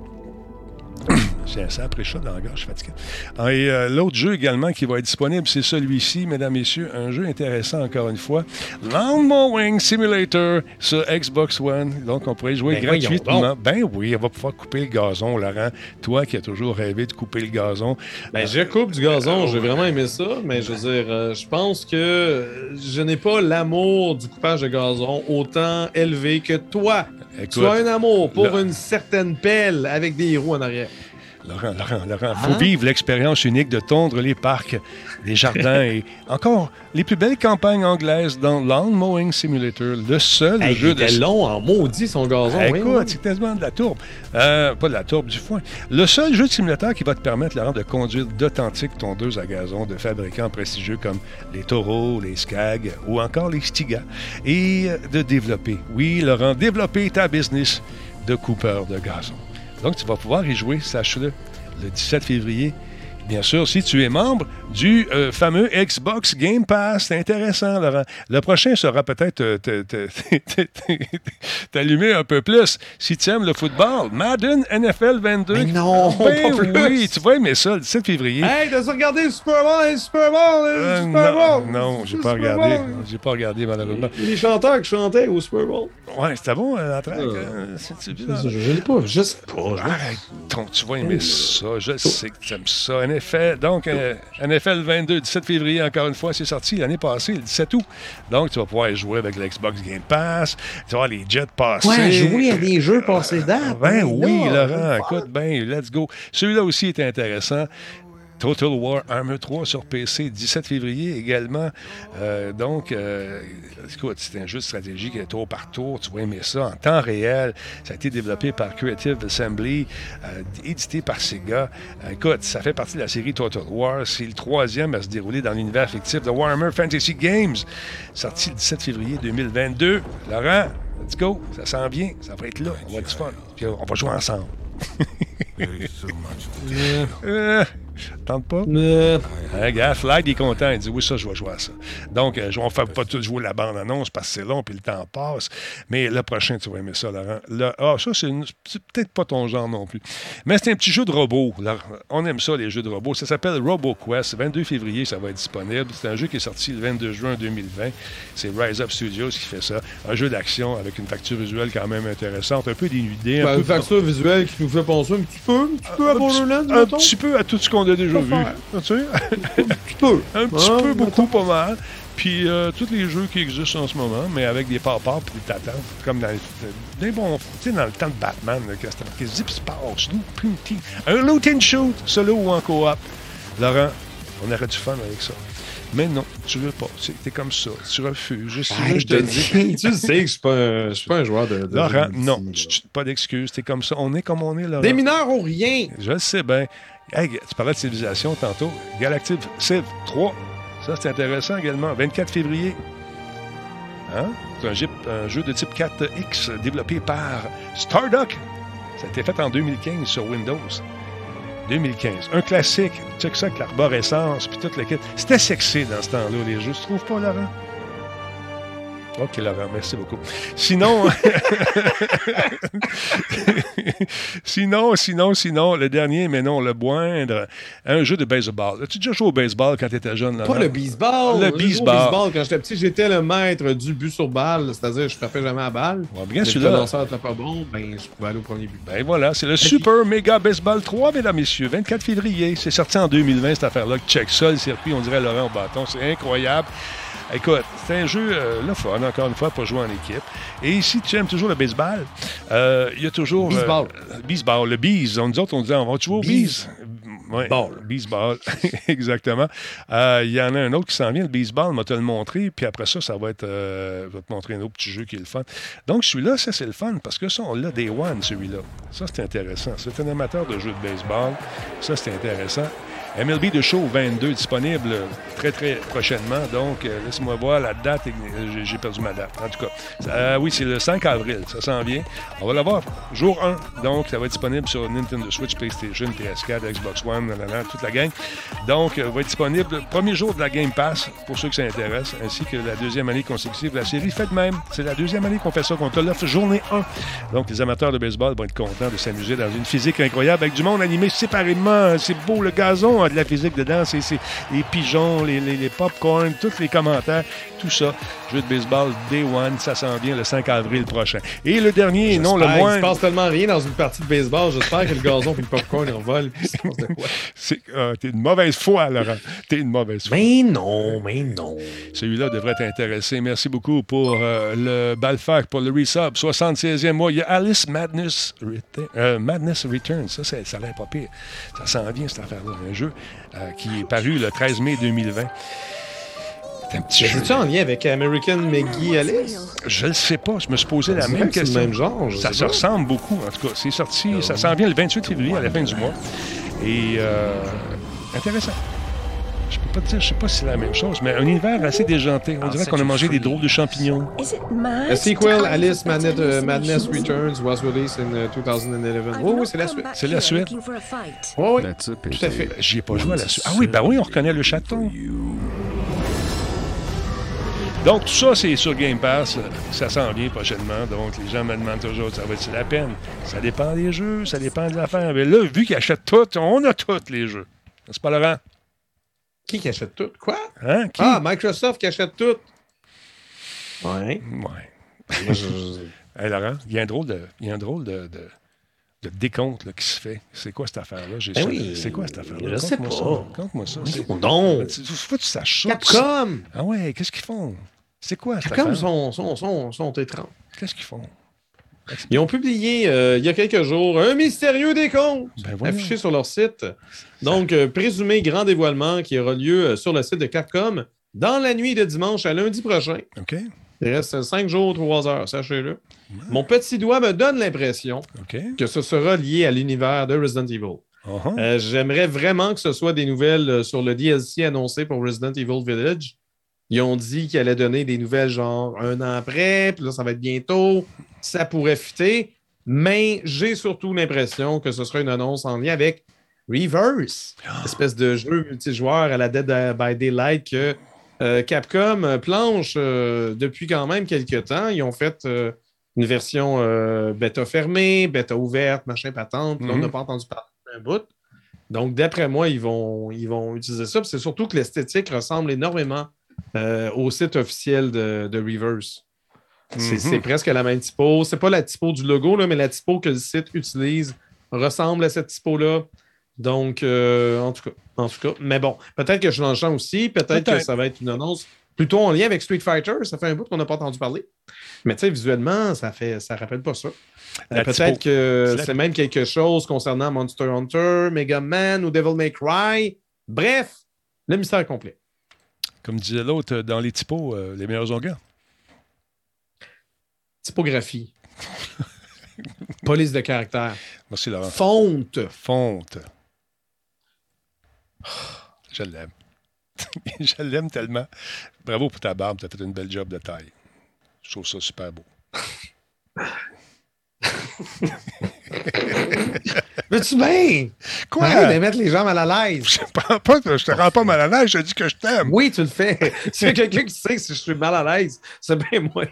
J'ai un sacré chat dans la gorge, je suis fatigué. Ah, Et euh, l'autre jeu également qui va être disponible, c'est celui-ci, mesdames, messieurs, un jeu intéressant encore une fois. Lawn Mowing Simulator sur Xbox One. Donc, on pourrait y jouer Ben gratuitement. Ben oui, on va pouvoir couper le gazon, Laurent. Toi qui as toujours rêvé de couper le gazon. Ben, je coupe du gazon, j'ai vraiment aimé ça, mais je veux dire, euh, je pense que je n'ai pas l'amour du coupage de gazon autant élevé que toi. Écoute, tu as un amour pour une certaine pelle avec des roues en arrière. Laurent, Laurent, Laurent, faut Hein? vivre l'expérience unique de tondre les parcs, les jardins et encore les plus belles campagnes anglaises dans Lawn Mowing Simulator, le seul Hey, jeu il de long en maudit son gazon. Oui, Écoute, oui. c'est tellement de la tourbe. Euh, pas de la tourbe, du foin. Le seul jeu de simulateur qui va te permettre, Laurent, de conduire d'authentiques tondeuses à gazon de fabricants prestigieux comme les Taureaux, les Skag ou encore les Stiga. Et euh, de développer, oui, Laurent, développer ta business de coupeur de gazon. Donc, tu vas pouvoir y jouer, sache-le, le 17 février. Bien sûr, si tu es membre du euh, fameux Xbox Game Pass, c'est intéressant, Laurent. Le prochain sera peut-être euh, t'allumer un peu plus. Si tu aimes le football, Madden NFL 22. Mais non, Ben pas plus. oui, tu vas aimer ça le 17 février. Hey, t'as regardé le Super Bowl, le Super Bowl, le Euh, Super non, Bowl? non, j'ai Le pas regardé. J'ai pas regardé, malheureusement. Les chanteurs qui chantaient au Super Bowl. Ouais, c'était bon, euh, la track. C'est- c'est- Je, l'ai pas, je sais pas. Arrête donc, tu vas aimer ça. Je sais que tu aimes ça. Effet, donc, euh, NFL 22, 17 février, encore une fois, c'est sorti l'année passée, le 17 août. Donc, tu vas pouvoir jouer avec l'Xbox Game Pass. Tu vas avoir les jets passés. Ouais, jouer à des jeux passés date. Ben oui, Laurent, écoute, ben, let's go. Celui-là aussi est intéressant. Total War Armor 3 sur PC, 17 février également. Euh, donc, euh, écoute, c'est un jeu de stratégie qui est tour par tour. Tu vas aimer ça en temps réel. Ça a été développé par Creative Assembly, euh, édité par Sega. Euh, écoute, ça fait partie de la série Total War. C'est le troisième à se dérouler dans l'univers fictif de Warhammer Fantasy Games, sorti le 17 février 2022. Laurent, let's go. Ça s'en vient. Ça va être là. On va être fun. Puis, euh, on va jouer ensemble. Tente pas? Euh, Hein, gars, Flag il est content. Il dit Oui, ça, je vais jouer à ça. Donc, euh, on ne fait pas tout jouer la bande-annonce parce que c'est long puis le temps passe. Mais le prochain, tu vas aimer ça, Laurent. Le- ah, ça, c'est une- peut-être pas ton genre non plus. Mais c'est un petit jeu de robot. là. On aime ça, les jeux de robots. Ça s'appelle RoboQuest. 22 février, ça va être disponible. C'est un jeu qui est sorti le 22 juin 2020. C'est Rise Up Studios qui fait ça. Un jeu d'action avec une facture visuelle quand même intéressante. Un peu dénudée. un ben, peu une facture visuelle qui nous fait penser un petit peu, un petit peu à Borderlands, un petit peu à tout ce qu'on déjà vu. Tu sais? Un petit peu. Un petit peu, mettons. beaucoup, pas mal. Puis euh, tous les jeux qui existent en ce moment, mais avec des papas puis des tatas, comme dans les, des bons, tu sais, dans le temps de Batman, là, que zip passe, nous, petit. Un loot and shoot, solo ou en coop. Laurent, on aurait du fun avec ça. Mais non, tu veux pas. C'est- T'es comme ça. Tu refuses. Je, Hey, je te dis. tu sais que je suis pas un, je suis pas un joueur de. de Laurent, non, tu- tu- pas d'excuses. T'es comme ça. On est comme on est, Laurent. Des mineurs ou rien. Je le sais bien. Hey, tu parlais de civilisation tantôt. Galactic Civ 3. Ça, c'est intéressant également. 24 février. Hein? C'est un jeu de type 4X développé par Stardock. Ça a été fait en 2015 sur Windows. 2015. Un classique. Check ça avec l'arborescence puis toute la kit. C'était sexy dans ce temps-là, les jeux. Tu trouves pas, Laurent? OK, Laurent, merci beaucoup. Sinon, sinon, sinon, sinon, le dernier, mais non, le moindre, un jeu de baseball. As-tu déjà joué au baseball quand tu étais jeune? Laurent? Pas le baseball. Le baseball. baseball. Quand j'étais petit, j'étais le maître du but sur balle, c'est-à-dire je frappais jamais à balle. Ouais, bien si celui-là. le lanceur n'était pas bon, ben, je pouvais aller au premier but. Ben voilà, c'est le Super Mega Baseball 3, mesdames, messieurs, 24 février. C'est sorti en 2020, cette affaire-là. Check ça, le circuit, on dirait Laurent au bâton. C'est incroyable. Écoute, c'est un jeu, euh, le fun, encore une fois, pour jouer en équipe. Et ici, tu aimes toujours le baseball. euh, Il y a toujours. euh, Baseball. baseball, le bees. Nous autres, on disait, on va jouer au bees. Ouais, Ball. Baseball, exactement. Euh, Il y en a un autre qui s'en vient, le baseball, on va te le montrer. Puis après ça, ça va être. euh, je vais te montrer un autre petit jeu qui est le fun. Donc, celui-là, ça, c'est le fun parce que ça, on l'a Day One, celui-là. Ça, c'est intéressant. C'est un amateur de jeux de baseball. Ça, c'est intéressant. MLB de Show 22 disponible très, très prochainement. Donc, euh, laisse-moi voir la date. Euh, j'ai- perdu ma date. En tout cas, euh, oui, c'est le 5 avril. Ça s'en vient. On va l'avoir jour 1. Donc, ça va être disponible sur Nintendo Switch, PlayStation, PS4, Xbox One, toute la gang. Donc, euh, va être disponible le premier jour de la Game Pass, pour ceux que ça intéresse, ainsi que la deuxième année consécutive. La série fait de même. C'est la deuxième année qu'on fait ça, qu'on te l'offre journée 1. Donc, les amateurs de baseball vont être contents de s'amuser dans une physique incroyable avec du monde animé séparément. C'est beau, le gazon a de la physique dedans. C'est les pigeons, les, les, les popcorn, tous les commentaires, tout ça. Jeu de baseball Day One, ça s'en vient le 5 avril prochain. Et le dernier, non le moins. Il se passe tellement rien dans une partie de baseball. J'espère que le gazon et le popcorn ils revolent. C'est- ah, T'es une mauvaise foi, Laurent. T'es une mauvaise foi. Mais non, mais non. Celui-là devrait t'intéresser. Merci beaucoup pour euh, le Balfac, pour le resub. 76e mois. Il y a Alice Madness, Return- euh, Madness Returns. Ça, ça a l'air pas pire. Ça s'en vient, cette affaire-là. Un jeu euh, qui est paru le 13 mai 2020. C'est un petit jeu. C'est-tu en lien avec American Maggie Alice? Je le sais pas. Je me suis posé la même que c'est le question. même genre. Ça se ressemble beaucoup, en tout cas. C'est sorti, ça s'en vient le 28 février, à la fin du mois. Et euh, intéressant. Je peux pas te dire, je sais pas si c'est la même chose, mais un univers assez déjanté. On dirait qu'on a mangé des drôles de champignons. Is it mad The sequel, Alice Madness, uh? Returns, was released in uh, 2011. I've Oui, oui, c'est la suite. C'est la suite. fight. Oui, oui, tout à fait. J'y ai pas joué à la suite. Ah oui, ben oui, on reconnaît le chaton. Donc, tout ça, c'est sur Game Pass. Ça s'en vient prochainement. Donc, les gens me demandent toujours, ça va être la peine? Ça dépend des jeux, ça dépend de l'affaire. Mais là, vu qu'ils achètent tout, on a tous les jeux. C'est pas Laurent? Qui qui achète tout? Quoi? Hein? Qui? Ah, Microsoft qui achète tout. Ouais. Ouais. Hey, Laurent, il y a un drôle de, il y a un drôle de, de, de décompte là, qui se fait. C'est quoi cette affaire-là? Ben oui, c'est quoi cette affaire-là? je sais pas. ça. Conte-moi ça. Oh non! Il faut que tu saches ça. Capcom! Ah ouais, qu'est-ce qu'ils font? C'est quoi cette Capcom affaire? sont, sont, sont, sont étranges. Qu'est-ce qu'ils font? Ils ont publié euh, il y a quelques jours un mystérieux décompte Ben affiché sur leur site. Donc, euh, présumé grand dévoilement qui aura lieu euh, sur le site de Capcom dans la nuit de dimanche à lundi prochain. OK, Il reste 5 jours, 3 heures, sachez-le. Mon petit doigt me donne l'impression que ce sera lié à l'univers de Resident Evil. Uh-huh. Euh, J'aimerais vraiment que ce soit des nouvelles euh, sur le DLC annoncé pour Resident Evil Village. Ils ont dit qu'ils allaient donner des nouvelles genre un an après, puis là, ça va être bientôt. Ça pourrait fitter. Mais j'ai surtout l'impression que ce sera une annonce en lien avec Reverse, espèce de jeu multijoueur à la Dead by Daylight que euh, Capcom euh, planche euh, depuis quand même quelques temps. Ils ont fait euh, une version bêta fermée, bêta ouverte, machin patente. Là, on Mhm. n'a pas entendu parler d'un bout. Donc, d'après moi, ils vont, ils vont utiliser ça. C'est surtout que l'esthétique ressemble énormément au site officiel de, de Reverse. C'est Mhm. c'est presque la même typo. C'est pas la typo du logo, là, mais la typo que le site utilise ressemble à cette typo-là. Donc, euh, en, tout cas, en tout cas. Mais bon, peut-être que je suis dans le champ aussi. Peut-être que ça va être une annonce plutôt en lien avec Street Fighter. Ça fait un bout qu'on n'a pas entendu parler. Mais tu sais, visuellement, ça fait ça rappelle pas ça. Euh. Peut-être que C'est même quelque chose concernant Monster Hunter, Mega Man ou Devil May Cry. Bref, le mystère complet. Comme disait l'autre, euh, dans les typos, euh, les meilleurs onguents. Typographie. Police de caractère. Merci, Laurent. Fonte. Fonte. Je l'aime. Je l'aime tellement. Bravo pour ta barbe, tu as fait une belle job de taille. Je trouve ça super beau. Veux-tu bien? Quoi? Arrête de mettre les gens mal à l'aise. Je je te rends pas mal à l'aise, je te dis que je t'aime. Oui, tu le fais. Y a quelqu'un qui sait si je suis mal à l'aise, c'est bien moi.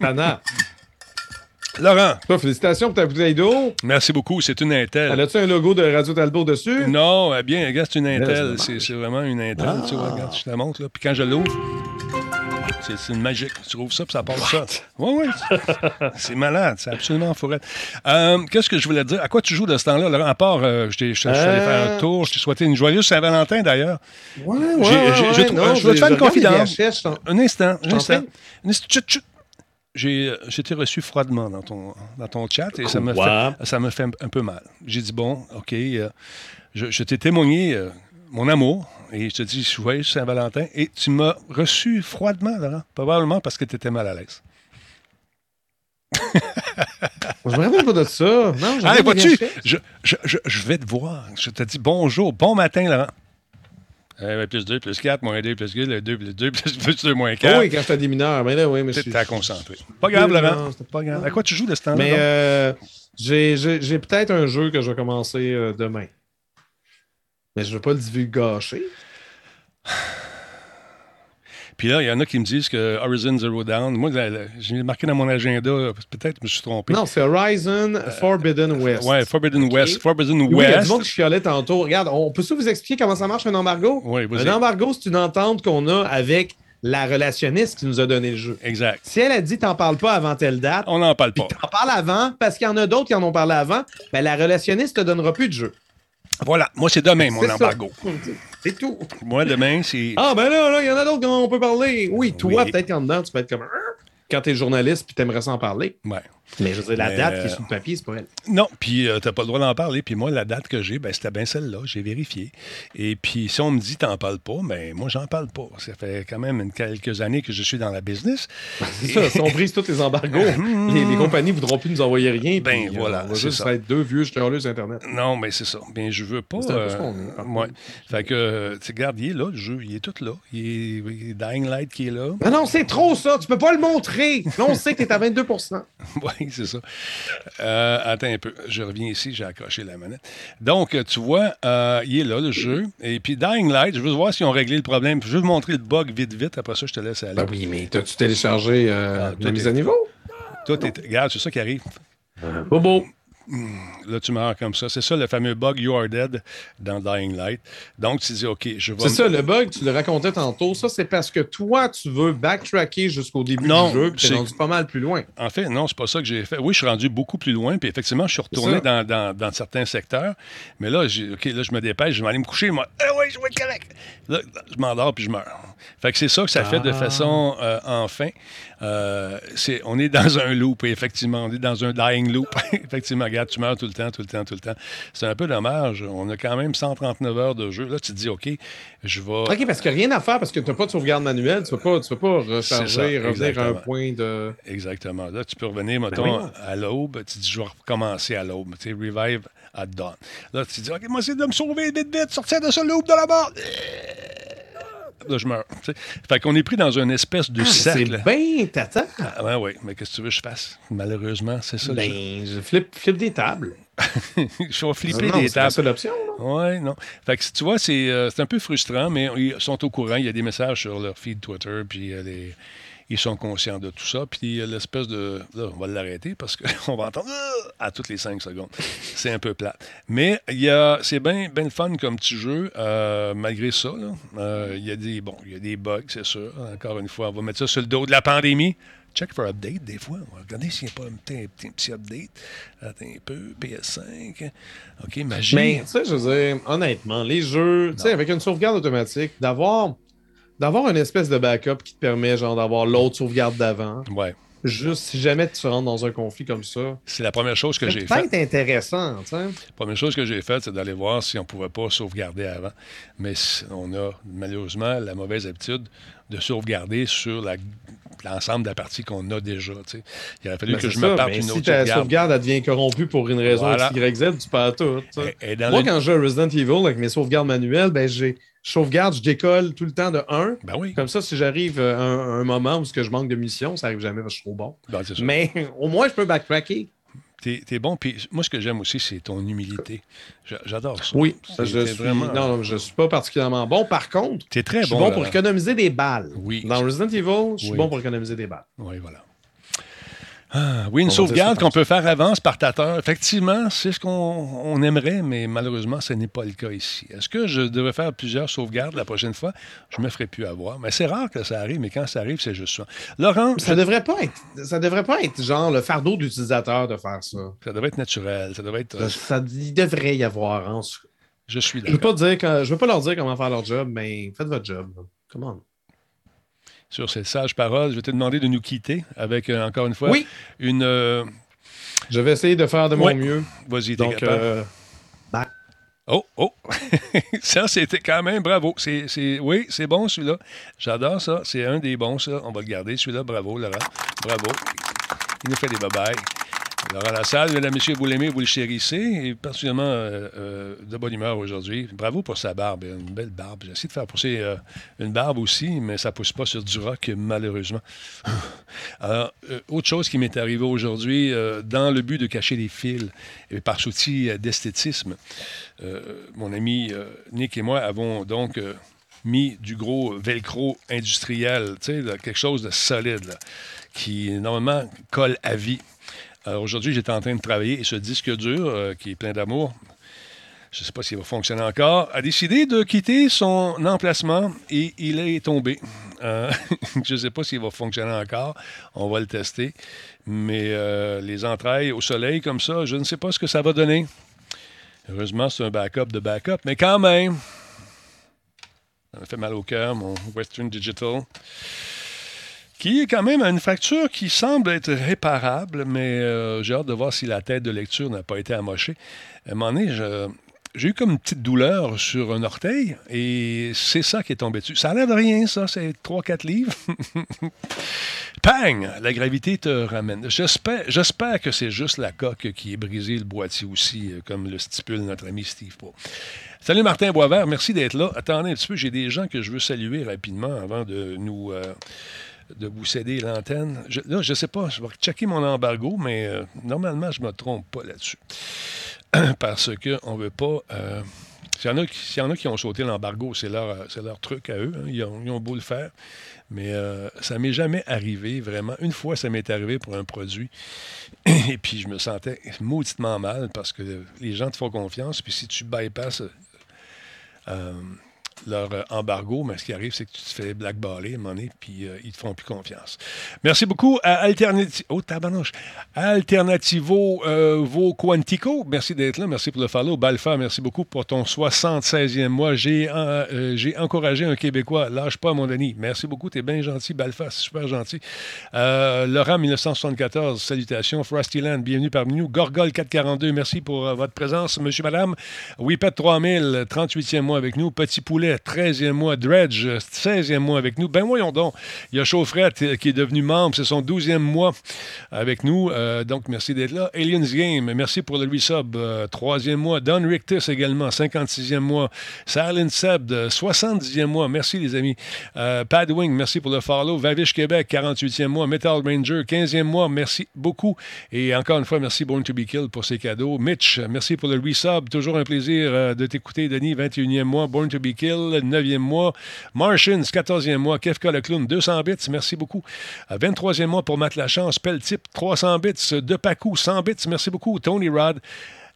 Tana, Laurent, toi, félicitations pour ta bouteille d'eau. merci beaucoup. C'est une Intel. Elle a-tu un logo de Radio Talbot dessus? Non, eh bien, regarde, c'est une Intel. c'est vraiment une Intel. Ah. Tu vois, regarde, je te la montre. Là. Puis quand je l'ouvre, c'est une magique. Tu ouvres ça, puis ça part ça. Oui, oui. c'est malade. C'est absolument fourrette. Euh, Qu'est-ce que je voulais te dire? À quoi tu joues de ce temps-là? Laurent? À part, euh, je t'ai- je t'ai- je suis allé faire un Euh. tour. Je t'ai souhaité une joyeuse Saint-Valentin, d'ailleurs. Trou- non, je vais te faire une confidence. VHS, je Un instant, un instant. prie. Un instant. Chut, chut. J'ai j'ai été reçu froidement dans ton, dans ton chat et ça me, fait, ça me fait un, un peu mal. J'ai dit, bon, OK, euh, je, je t'ai témoigné euh, mon amour et je te dis, joyeux Saint-Valentin et tu m'as reçu froidement, Laurent, probablement parce que tu étais mal à l'aise. Je me rappelle pas de ça. Non, Allez, vois-tu, je, je, je, je vais te voir. Je te dis bonjour, bon matin, Laurent. Euh, plus 2, plus 4, moins 2, plus 2, 2, plus 2, plus, plus 2, moins 4. Ah oui, quand j'étais des mineurs. Mais là, oui, mais. T'es à concentrer. Pas grave, Non, Laurent. c'était Pas grave. À quoi tu joues de ce temps-là? Mais euh, j'ai peut-être un jeu que je vais commencer euh, demain. Mais je ne veux pas le divulgacher. Puis là, il y en a qui me disent que Horizon Zero Down, moi, j'ai marqué dans mon agenda, peut-être je me suis trompé. Non, c'est Horizon Forbidden West. Ouais, Forbidden. West. Forbidden Oui, il y a du West. monde qui chialait tantôt. Regarde, on peut-tu vous expliquer comment ça marche un embargo? Oui. Un embargo, c'est une entente qu'on a avec la relationniste qui nous a donné le jeu. Exact. Si elle a dit t'en parles pas avant telle date, On n'en parle pas. t'en parles avant, parce qu'il y en a d'autres qui en ont parlé avant, ben la relationniste te donnera plus de jeu. Voilà, moi, c'est demain, mon embargo. C'est tout. Moi, demain, c'est. Ah, ben là, là, il y en a d'autres dont on peut parler. Oui, toi, Oui. peut-être qu'en dedans, tu peux être comme. Quand t'es journaliste puis t'aimerais s'en parler. Ouais. Mais je veux dire, la Mais, date qui euh, est sur le papier, c'est pas elle. Non, puis tu t'as pas le droit d'en parler. Puis moi, la date que j'ai, ben, c'était bien celle-là. J'ai vérifié. Et puis, si on me dit t'en parles pas, ben moi, j'en parle pas. Ça fait quand même une- quelques années que je suis dans la business. C'est ça, si on brise tous les embargos, les, les compagnies voudront plus nous envoyer rien. Ben, puis, euh, voilà, On va juste ça. être deux vieux sur Internet. Non, mais c'est ça. Bien, je veux pas. C'est euh, ce qu'on est, par ouais. Fait que, euh, tu sais, regarde, il est là, le jeu. Il est tout là. Il est, il est Dying Light qui est là. Mais non, c'est trop ça. Tu peux pas le montrer. Là, on sait que t'es à 22 c'est ça. Euh, attends un peu. Je reviens ici, j'ai accroché la manette. Donc, euh, tu vois, euh, il est là, le jeu. Et puis, Dying Light, je veux voir si on réglé le problème. Je veux te montrer le bug vite, vite. Après ça, je te laisse aller. Ben oui, mais t'as-tu téléchargé euh, Ah, la tout mise est- à niveau? Toi, t'es- regarde, c'est ça qui arrive. Bobo. Là, tu meurs comme ça. C'est ça le fameux bug You Are Dead dans Dying Light. Donc, tu dis, OK, je vais. C'est ça, le bug, tu le racontais tantôt. Ça, c'est parce que toi, tu veux backtracker jusqu'au début Non, du jeu, puis c'est- rendu pas mal plus loin. En fait, non, c'est pas ça que j'ai fait. Oui, je suis rendu beaucoup plus loin, puis effectivement, je suis retourné dans, dans- dans certains secteurs. Mais là, OK, là, je me dépêche, je vais aller me coucher. Moi, ah oui, je vais être correct. Là, je m'endors, puis je meurs. Fait que c'est ça que ça fait de Ah. façon, euh, enfin, euh, on est dans un loop, effectivement, on est dans un dying loop. effectivement, regarde, tu meurs tout le temps, tout le temps, tout le temps. C'est un peu dommage. On a quand même 139 heures de jeu. Là, tu te dis, OK, je vais... OK, parce qu'il n'y a rien à faire parce que tu n'as pas de sauvegarde manuelle. Tu ne peux, pas- tu peux pas C'est ça, recharger, revenir à un point de. Exactement. Là, tu peux revenir, mettons, Ben voyons. à l'aube. Tu dis, je vais recommencer à l'aube. Tu sais, revive at dawn. Là, tu dis, OK, moi, c'est de me sauver vite, vite, sortir de ce loop de la mort. Là, je meurs. Fait qu'on est pris dans une espèce de Ah, c'est bien tata. Ah, ouais, oui, mais qu'est-ce que tu veux que je fasse? Malheureusement, c'est ça. Ben, je flippe, flippe des tables. je vais flipper Non, des c'est pas tables. ça l'option. Oui, non. Fait que tu vois, c'est euh, c'est un peu frustrant, mais ils sont au courant. Il y a des messages sur leur feed Twitter, puis euh, les- ils sont conscients de tout ça. Puis euh, l'espèce de. Là, on va l'arrêter parce qu'on va entendre euh, à toutes les cinq secondes. C'est un peu plat. Mais il y a, c'est bien ben le fun comme petit jeu, euh, malgré ça. là. Euh, Il y a des bon, il y a des bugs, c'est sûr. Encore une fois, on va mettre ça sur le dos de la pandémie. Check for update, des fois. On va regarder s'il n'y a pas un petit, un petit- un petit update. Attends un peu. PS5. OK, magie. Mais, tu sais, je veux dire, honnêtement, les jeux, tu sais, avec une sauvegarde automatique, d'avoir d'avoir une espèce de backup qui te permet, genre, d'avoir l'autre sauvegarde d'avant, Ouais. juste si jamais tu rentres dans un conflit comme ça, C'est la première chose que c'est j'ai faite. peut-être intéressant, tu sais. La première chose que j'ai faite, c'est d'aller voir si on ne pouvait pas sauvegarder avant. Mais on a malheureusement la mauvaise habitude de sauvegarder sur l'ensemble de la partie qu'on a déjà. tu sais. Il aurait fallu Ben, que c'est je ça, me parte mais une si autre ta sauvegarde. sauvegarde elle devient corrompue pour une raison Voilà. X, Y, Z, tu perds tout. Et- et Moi, quand je joue Resident Evil avec mes sauvegardes manuelles, ben, j'ai je sauvegarde, je décolle tout le temps de 1. Ben oui, Comme ça, si j'arrive à un, un moment où ce que je manque de mission, ça arrive jamais parce que je suis trop bon. Ben. Mais au moins, je peux backtracker. T'es es bon. Puis moi, ce que j'aime aussi, c'est ton humilité. J'a- J'adore ça. Oui, je suis, vraiment- non, je suis pas particulièrement bon. Par contre, T'es très je suis bon. bon pour économiser des balles. Oui. Dans Resident Evil, je suis Oui. bon pour économiser des balles. Oui, voilà. Ah, oui, une sauvegarde qu'on peut faire avant Spartateur. Effectivement, c'est ce qu'on on aimerait, mais malheureusement, ce n'est pas le cas ici. Est-ce que je devrais faire plusieurs sauvegardes la prochaine fois? Je me ferai plus avoir. Mais c'est rare que ça arrive, mais quand ça arrive, c'est juste ça. Laurent, Ça devrait pas être, ça devrait pas être genre le fardeau de l'utilisateur de faire ça. ça devrait être naturel. Ça devrait être. euh, Ça, il devrait y avoir. hein. je suis d'accord. je veux pas leur dire comment faire leur job, mais faites votre job. Comment? Sur ces sages paroles, je vais te demander de nous quitter avec, euh, encore une fois, Oui, une. euh, je vais essayer de faire de mon Ouais. mieux. Vas-y, t'es Donc, capable. euh, Oh, oh! ça, c'était quand même bravo. C'est, c'est- oui, c'est bon celui-là. J'adore ça. C'est un des bons, ça. On va le garder, celui-là. Bravo, Laurent. Bravo. Il nous fait des babayes. Laurent Lassalle, mesdames, messieurs, vous l'aimez, vous le chérissez. Et particulièrement euh, euh, de bonne humeur aujourd'hui. Bravo pour sa barbe. Une belle barbe. J'ai essayé de faire pousser euh, une barbe aussi, mais ça ne pousse pas sur du rock, malheureusement. Alors, autre chose qui m'est arrivé aujourd'hui, dans le but de cacher les fils, et par souci d'esthétisme, mon ami Nick et moi avons donc mis du gros velcro industriel, tu sais, quelque chose de solide, qui normalement colle à vie. Alors aujourd'hui, j'étais en train de travailler et ce disque dur, euh, qui est plein d'amour, je ne sais pas s'il va fonctionner encore, a décidé de quitter son emplacement et il est tombé. Euh, je ne sais pas s'il va fonctionner encore. On va le tester. Mais euh, les entrailles au soleil comme ça, je ne sais pas ce que ça va donner. Heureusement, c'est un backup de backup, mais quand même, ça me fait mal au cœur, mon Western Digital, qui est quand même une fracture qui semble être réparable, mais euh, j'ai hâte de voir si la tête de lecture n'a pas été amochée. À un moment donné, j'ai eu comme une petite douleur sur un orteil et c'est ça qui est tombé dessus. Ça l'air de rien, ça, c'est 3-4 livres. Pang! La gravité te ramène. J'espère, j'espère que c'est juste la coque qui est brisée, le boîtier aussi, euh, comme le stipule notre ami Steve Paul. Salut Martin Boisvert, merci d'être là. Attendez un petit peu, j'ai des gens que je veux saluer rapidement avant de nous euh, de vous céder l'antenne. Là, je sais pas, je vais checker mon embargo, mais euh, normalement, je me trompe pas là-dessus. Parce qu'on ne veut pas. euh, s'il y, y en a qui ont sauté l'embargo, c'est leur, leur truc à eux. hein. Ils, ont, ils ont beau le faire. Mais euh, ça m'est jamais arrivé, vraiment. Une fois, ça m'est arrivé pour un produit. Et puis, je me sentais mauditement mal parce que les gens te font confiance. Puis, si tu bypasses euh, leur euh, embargo, mais ce qui arrive, c'est que tu te fais blackballer donné, puis euh, ils te font plus confiance. Merci beaucoup à Alternativo. Oh. Alternativo euh, Vo. Merci d'être là. Merci pour le follow. Balfa, merci beaucoup pour ton 76e mois. J'ai euh, j'ai encouragé un Québécois. Lâche pas, mon Denis. Merci beaucoup. T'es bien gentil, Balfa. C'est super gentil. Euh, Laurent, 1974. Salutations. Frostyland, bienvenue parmi nous. Gorgol 442, merci pour votre présence, monsieur, madame. Whippet 3000, 38e mois avec nous. Petit Poulet, 13e mois. Dredge, 16e mois avec nous. Ben voyons donc. Il y a Chaufrette euh, qui est devenu membre. C'est son 12e mois avec nous. Euh, donc, merci d'être là. Aliens Game, merci pour le resub. Euh, troisième mois. Don Rictus également, 56e mois. Silent Seb, 70e mois. Merci, les amis. Euh, Padwing, merci pour le follow. Vavish Québec, 48e mois. Metal Ranger, 15e mois. Merci beaucoup. Et encore une fois, merci Born to be Killed pour ses cadeaux. Mitch, merci pour le resub. Toujours un plaisir euh, de t'écouter, Denis. 21e mois. Born to be Killed, 9e mois. Martians, 14e mois. Kefka le clown, 200 bits. Merci beaucoup. Euh, 23e mois pour Matt Lachance. Peltip, 300 bits. De Pacou, 100 bits. Merci beaucoup. Tony Rod.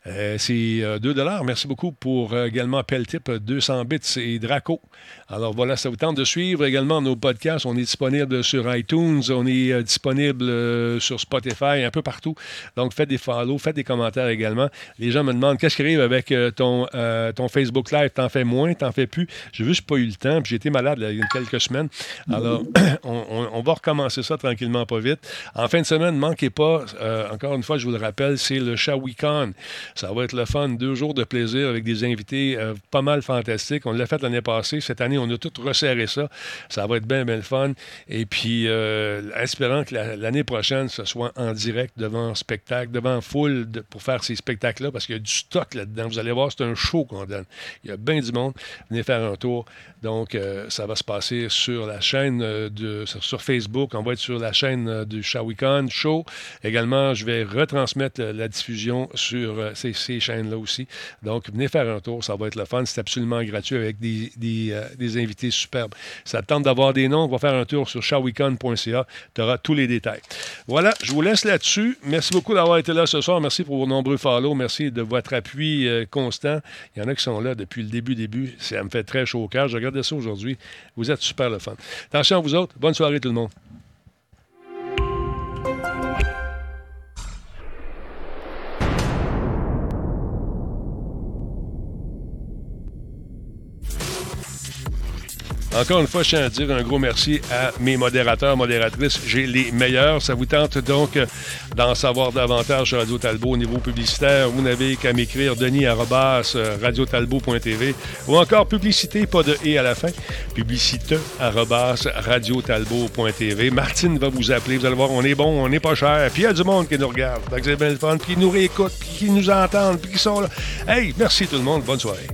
Euh, c'est euh, 2 Merci beaucoup pour euh, également Peltip, euh, 200 bits et Draco. Alors voilà, ça vous tente de suivre également nos podcasts. On est disponible sur iTunes, on est euh, disponible euh, sur Spotify, un peu partout. Donc faites des follows, faites des commentaires également. Les gens me demandent qu'est-ce qui arrive avec euh, ton, euh, ton Facebook Live? T'en fais moins, t'en fais plus? J'ai juste pas eu le temps, puis j'ai été malade il y a quelques semaines. Alors, on, va recommencer ça tranquillement, pas vite. En fin de semaine, ne manquez pas, euh, encore une fois, je vous le rappelle, c'est le Shawicon. Ça va être le fun. Deux jours de plaisir avec des invités euh, pas mal fantastiques. On l'a fait l'année passée. Cette année, on a tout resserré ça. Ça va être bien, bien le fun. Et puis, euh, espérant que l'année prochaine, ce soit en direct devant spectacle, devant foule pour faire ces spectacles-là, parce qu'il y a du stock là-dedans. Vous allez voir, c'est un show qu'on donne. Il y a bien du monde. Venez faire un tour. Donc, euh, ça va se passer sur la chaîne de, sur, Facebook. On va être sur la chaîne du Shawicon Show. Également, je vais retransmettre la diffusion sur ces, chaînes-là aussi. Donc, venez faire un tour, ça va être le fun. C'est absolument gratuit avec des, des, euh, invités superbes. Ça tente d'avoir des noms. On va faire un tour sur shawicon.ca. Tu auras tous les détails. Voilà, je vous laisse là-dessus. Merci beaucoup d'avoir été là ce soir. Merci pour vos nombreux follow. Merci de votre appui euh, constant. Il y en a qui sont là depuis le début, début. Ça me fait très chaud au cœur. Je regardais ça aujourd'hui. Vous êtes super le fun. Attention à vous autres. Bonne soirée tout le monde. Encore une fois, je tiens à dire un gros merci à mes modérateurs, modératrices. J'ai les meilleurs. Ça vous tente donc d'en savoir davantage sur Radio Talbot au niveau publicitaire. Vous n'avez qu'à m'écrire denis euh, radiotalbot.tv ou encore publicité, pas de et à la fin, publicité radiotalbot.tv. Martine va vous appeler. Vous allez voir, on est bon, on n'est pas cher. Puis il y a du monde qui nous regarde. Donc c'est bien le fun. Puis qui nous réécoute, puis qui nous entendent, puis qui sont là. Hey, merci tout le monde. Bonne soirée.